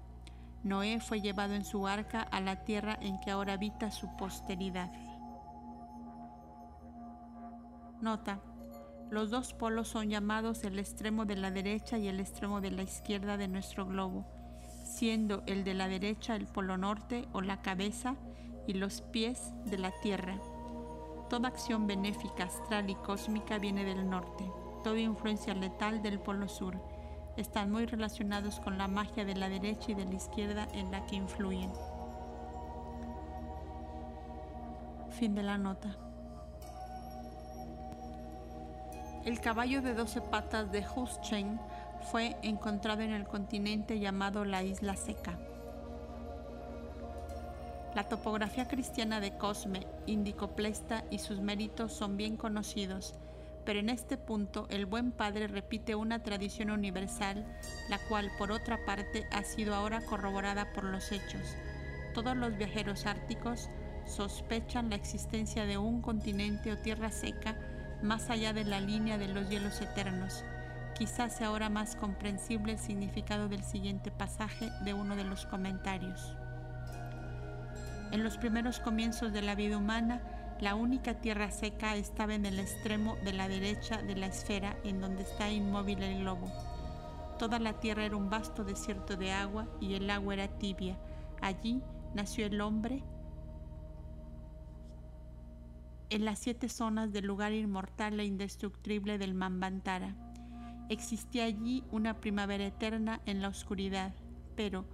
Noé fue llevado en su arca a la tierra en que ahora habita su posteridad. Nota. Los dos polos son llamados el extremo de la derecha y el extremo de la izquierda de nuestro globo siendo el de la derecha el polo norte o la cabeza y los pies de la Tierra. Toda acción benéfica astral y cósmica viene del norte, toda influencia letal del polo sur. Están muy relacionados con la magia de la derecha y de la izquierda en la que influyen. Fin de la nota. El caballo de doce patas de Huschen fue encontrado en el continente llamado la Isla Seca. La topografía cristiana de Cosme, Indicoplesta y sus méritos son bien conocidos, pero en este punto el buen padre repite una tradición universal, la cual por otra parte ha sido ahora corroborada por los hechos. Todos los viajeros árticos sospechan la existencia de un continente o tierra seca más allá de la línea de los hielos eternos, Quizás sea ahora más comprensible el significado del siguiente pasaje de uno de los comentarios. En los primeros comienzos de la vida humana, la única tierra seca estaba en el extremo de la derecha de la esfera en donde está inmóvil el globo. Toda la tierra era un vasto desierto de agua y el agua era tibia. Allí nació el hombre en las siete zonas del lugar inmortal e indestructible del Mambantara. Existía allí una primavera eterna en la oscuridad, pero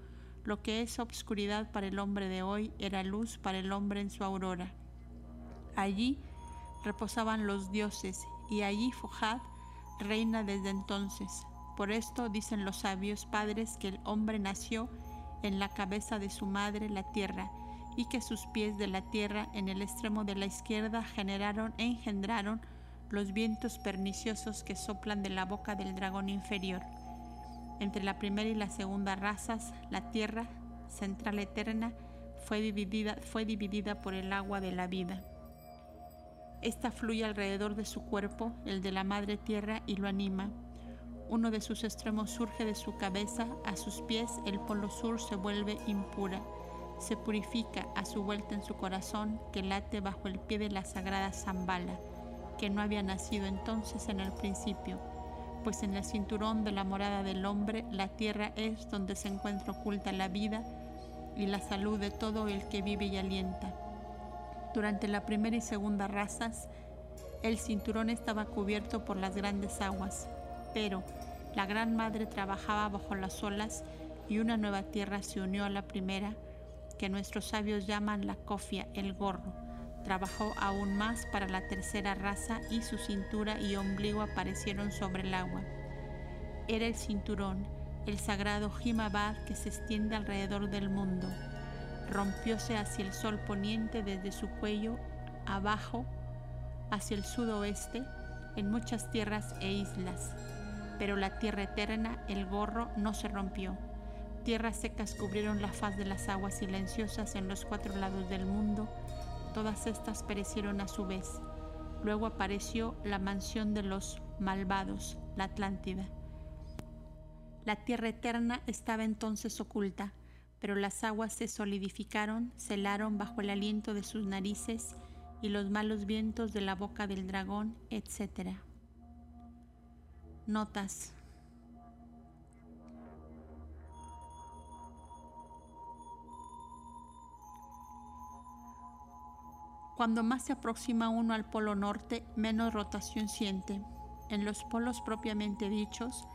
lo que es obscuridad para el hombre de hoy era luz para el hombre en su aurora. Allí reposaban los dioses y allí Fojad reina desde entonces. Por esto dicen los sabios padres que el hombre nació en la cabeza de su madre la tierra y que sus pies de la tierra en el extremo de la izquierda generaron e engendraron los vientos perniciosos que soplan de la boca del dragón inferior. Entre la primera y la segunda razas, la tierra, central eterna, fue dividida, fue dividida por el agua de la vida. Esta fluye alrededor de su cuerpo, el de la madre tierra, y lo anima. Uno de sus extremos surge de su cabeza, a sus pies el polo sur se vuelve impura. Se purifica a su vuelta en su corazón, que late bajo el pie de la sagrada Zambala, que no había nacido entonces en el principio pues en el cinturón de la morada del hombre la tierra es donde se encuentra oculta la vida y la salud de todo el que vive y alienta. Durante la primera y segunda razas, el cinturón estaba cubierto por las grandes aguas, pero la Gran Madre trabajaba bajo las olas y una nueva tierra se unió a la primera, que nuestros sabios llaman la cofia, el gorro Trabajó aún más para la tercera raza y su cintura y ombligo aparecieron sobre el agua. Era el cinturón, el sagrado Himabad que se extiende alrededor del mundo. Rompióse hacia el sol poniente desde su cuello abajo hacia el sudoeste en muchas tierras e islas. Pero la tierra eterna, el gorro, no se rompió. Tierras secas cubrieron la faz de las aguas silenciosas en los cuatro lados del mundo Todas estas perecieron a su vez. Luego apareció la mansión de los malvados, la Atlántida. La tierra eterna estaba entonces oculta, pero las aguas se solidificaron, celaron bajo el aliento de sus narices y los malos vientos de la boca del dragón, etc. Notas Cuando más se aproxima uno al polo norte, menos rotación siente. En los polos propiamente dichos,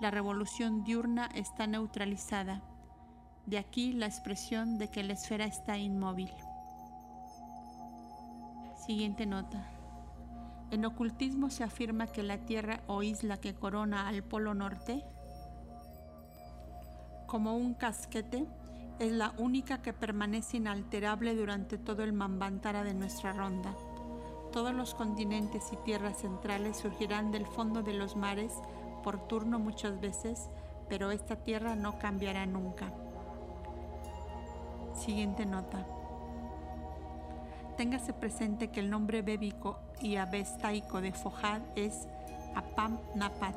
la revolución diurna está neutralizada. De aquí la expresión de que la esfera está inmóvil. Siguiente nota. En ocultismo se afirma que la Tierra o isla que corona al polo norte, como un casquete, es la única que permanece inalterable durante todo el Mambantara de nuestra ronda. Todos los continentes y tierras centrales surgirán del fondo de los mares por turno muchas veces, pero esta tierra no cambiará nunca. Siguiente nota. Téngase presente que el nombre bébico y avestaico de Fojad es Apam Napat.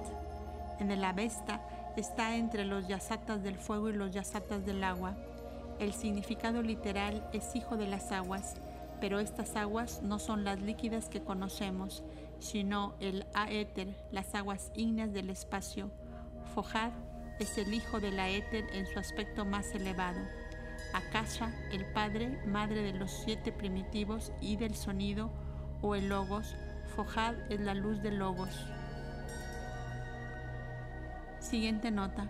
En el Avesta está entre los yasatas del fuego y los yasatas del agua. El significado literal es hijo de las aguas, pero estas aguas no son las líquidas que conocemos, sino el aéter, las aguas ígneas del espacio. Fojad es el hijo de la éter en su aspecto más elevado. Akasha, el padre, madre de los siete primitivos y del sonido, o el logos. Fojad es la luz del logos. Siguiente nota.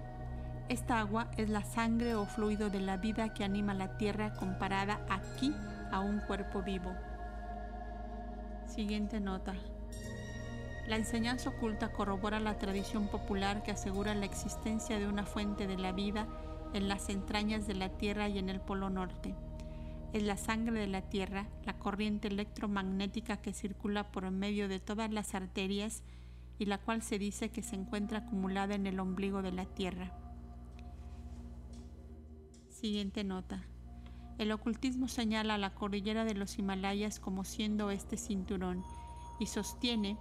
Esta agua es la sangre o fluido de la vida que anima la tierra comparada aquí a un cuerpo vivo. Siguiente nota. La enseñanza oculta corrobora la tradición popular que asegura la existencia de una fuente de la vida en las entrañas de la Tierra y en el Polo Norte. Es la sangre de la Tierra, la corriente electromagnética que circula por medio de todas las arterias y la cual se dice que se encuentra acumulada en el ombligo de la Tierra. Siguiente nota. El ocultismo señala a la cordillera de los Himalayas como siendo este cinturón y sostiene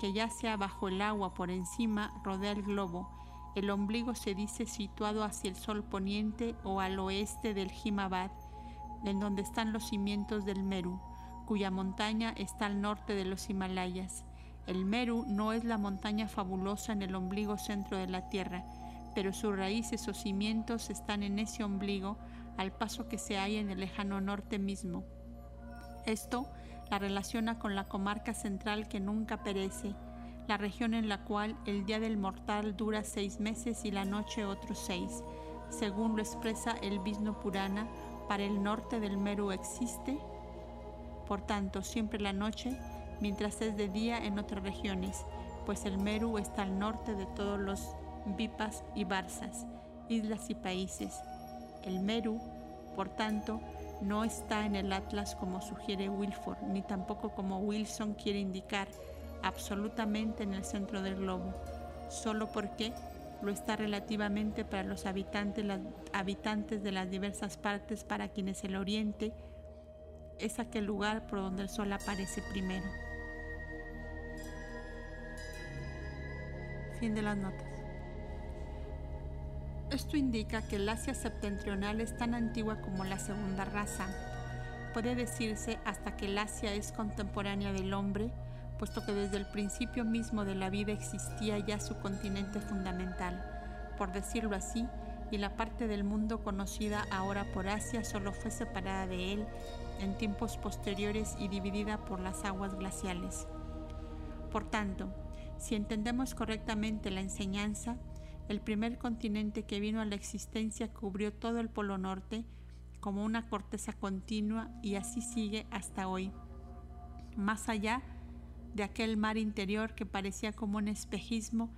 que ya sea bajo el agua por encima, rodea el globo. El ombligo se dice situado hacia el sol poniente o al oeste del Himabad, en donde están los cimientos del Meru, cuya montaña está al norte de los Himalayas. El Meru no es la montaña fabulosa en el ombligo centro de la Tierra, pero sus raíces o cimientos están en ese ombligo al paso que se halla en el lejano norte mismo. Esto la relaciona con la comarca central que nunca perece, la región en la cual el día del mortal dura seis meses y la noche otros seis, según lo expresa el Vishnu Purana, para el norte del Meru existe, por tanto, siempre la noche, mientras es de día en otras regiones, pues el Meru está al norte de todos los Vipas y Barsas, islas y países. El Meru, por tanto, no está en el Atlas como sugiere Wilford, ni tampoco como Wilson quiere indicar, absolutamente en el centro del globo, solo porque lo está relativamente para los habitantes, habitantes de las diversas partes para quienes el oriente es aquel lugar por donde el sol aparece primero. De las notas. Esto indica que el Asia septentrional es tan antigua como la segunda raza. Puede decirse hasta que el Asia es contemporánea del hombre, puesto que desde el principio mismo de la vida existía ya su continente fundamental, por decirlo así, y la parte del mundo conocida ahora por Asia solo fue separada de él en tiempos posteriores y dividida por las aguas glaciales. Por tanto, si entendemos correctamente la enseñanza, el primer continente que vino a la existencia cubrió todo el Polo Norte como una corteza continua y así sigue hasta hoy, más allá de aquel mar interior que parecía como un espejismo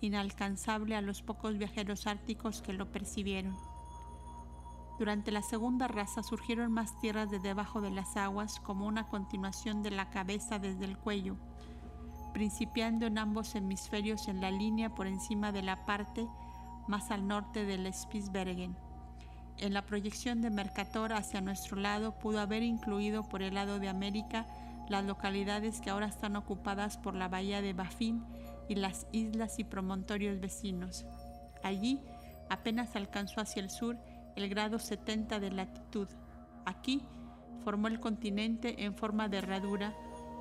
inalcanzable a los pocos viajeros árticos que lo percibieron. Durante la segunda raza surgieron más tierras de debajo de las aguas como una continuación de la cabeza desde el cuello, principiando en ambos hemisferios en la línea por encima de la parte más al norte del Spitsbergen. En la proyección de Mercator hacia nuestro lado pudo haber incluido por el lado de América las localidades que ahora están ocupadas por la bahía de Baffin y las islas y promontorios vecinos. Allí apenas alcanzó hacia el sur el grado 70 de latitud. Aquí formó el continente en forma de herradura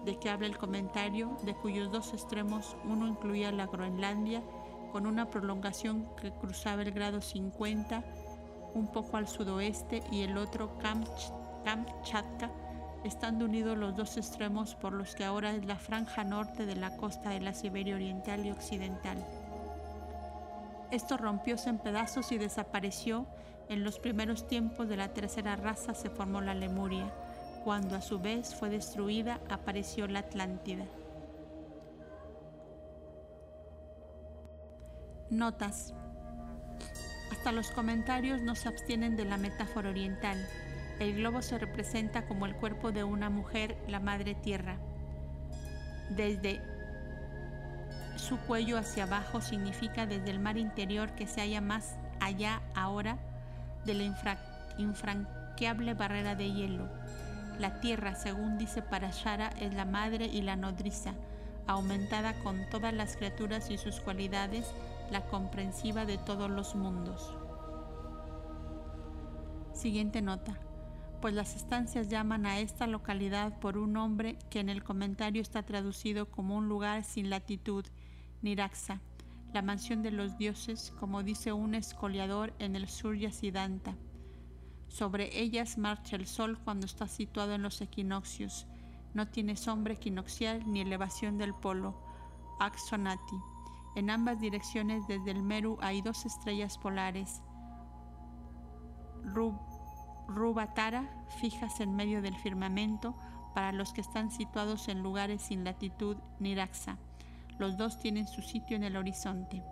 de que habla el comentario, de cuyos dos extremos uno incluía la Groenlandia, con una prolongación que cruzaba el grado 50 un poco al sudoeste y el otro Kamchatka, estando unidos los dos extremos por los que ahora es la franja norte de la costa de la Siberia Oriental y Occidental. Esto rompióse en pedazos y desapareció. En los primeros tiempos de la tercera raza se formó la Lemuria cuando a su vez fue destruida, apareció la Atlántida. Notas. Hasta los comentarios no se abstienen de la metáfora oriental. El globo se representa como el cuerpo de una mujer, la madre tierra. Desde su cuello hacia abajo significa desde el mar interior que se halla más allá ahora de la infranqueable barrera de hielo la tierra, según dice Parashara, es la madre y la nodriza, aumentada con todas las criaturas y sus cualidades, la comprensiva de todos los mundos. Siguiente nota. Pues las estancias llaman a esta localidad por un nombre que en el comentario está traducido como un lugar sin latitud, Niraxa, la mansión de los dioses, como dice un escoliador en el sur Yasidanta. Sobre ellas marcha el sol cuando está situado en los equinoccios. No tiene sombra equinoccial ni elevación del polo. Axonati. En ambas direcciones desde el Meru hay dos estrellas polares. Rubatara, fijas en medio del firmamento, para los que están situados en lugares sin latitud Niraxa. Los dos tienen su sitio en el horizonte.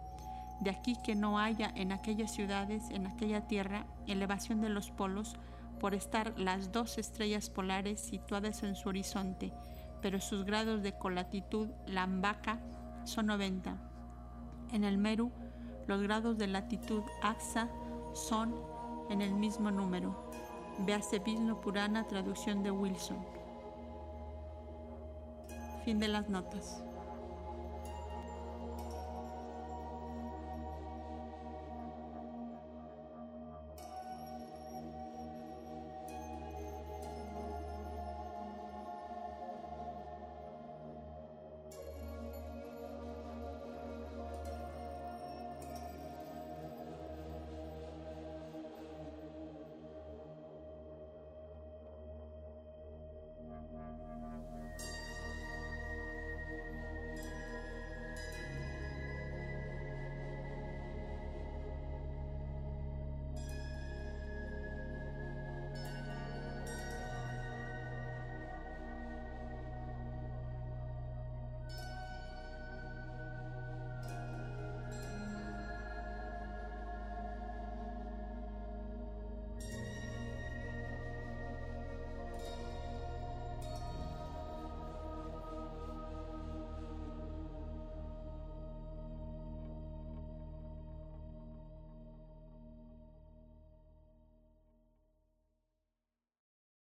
De aquí que no haya en aquellas ciudades, en aquella tierra, elevación de los polos, por estar las dos estrellas polares situadas en su horizonte, pero sus grados de colatitud, Lambaca, son 90. En el Meru, los grados de latitud Axa son en el mismo número. Véase Purana, traducción de Wilson. Fin de las notas.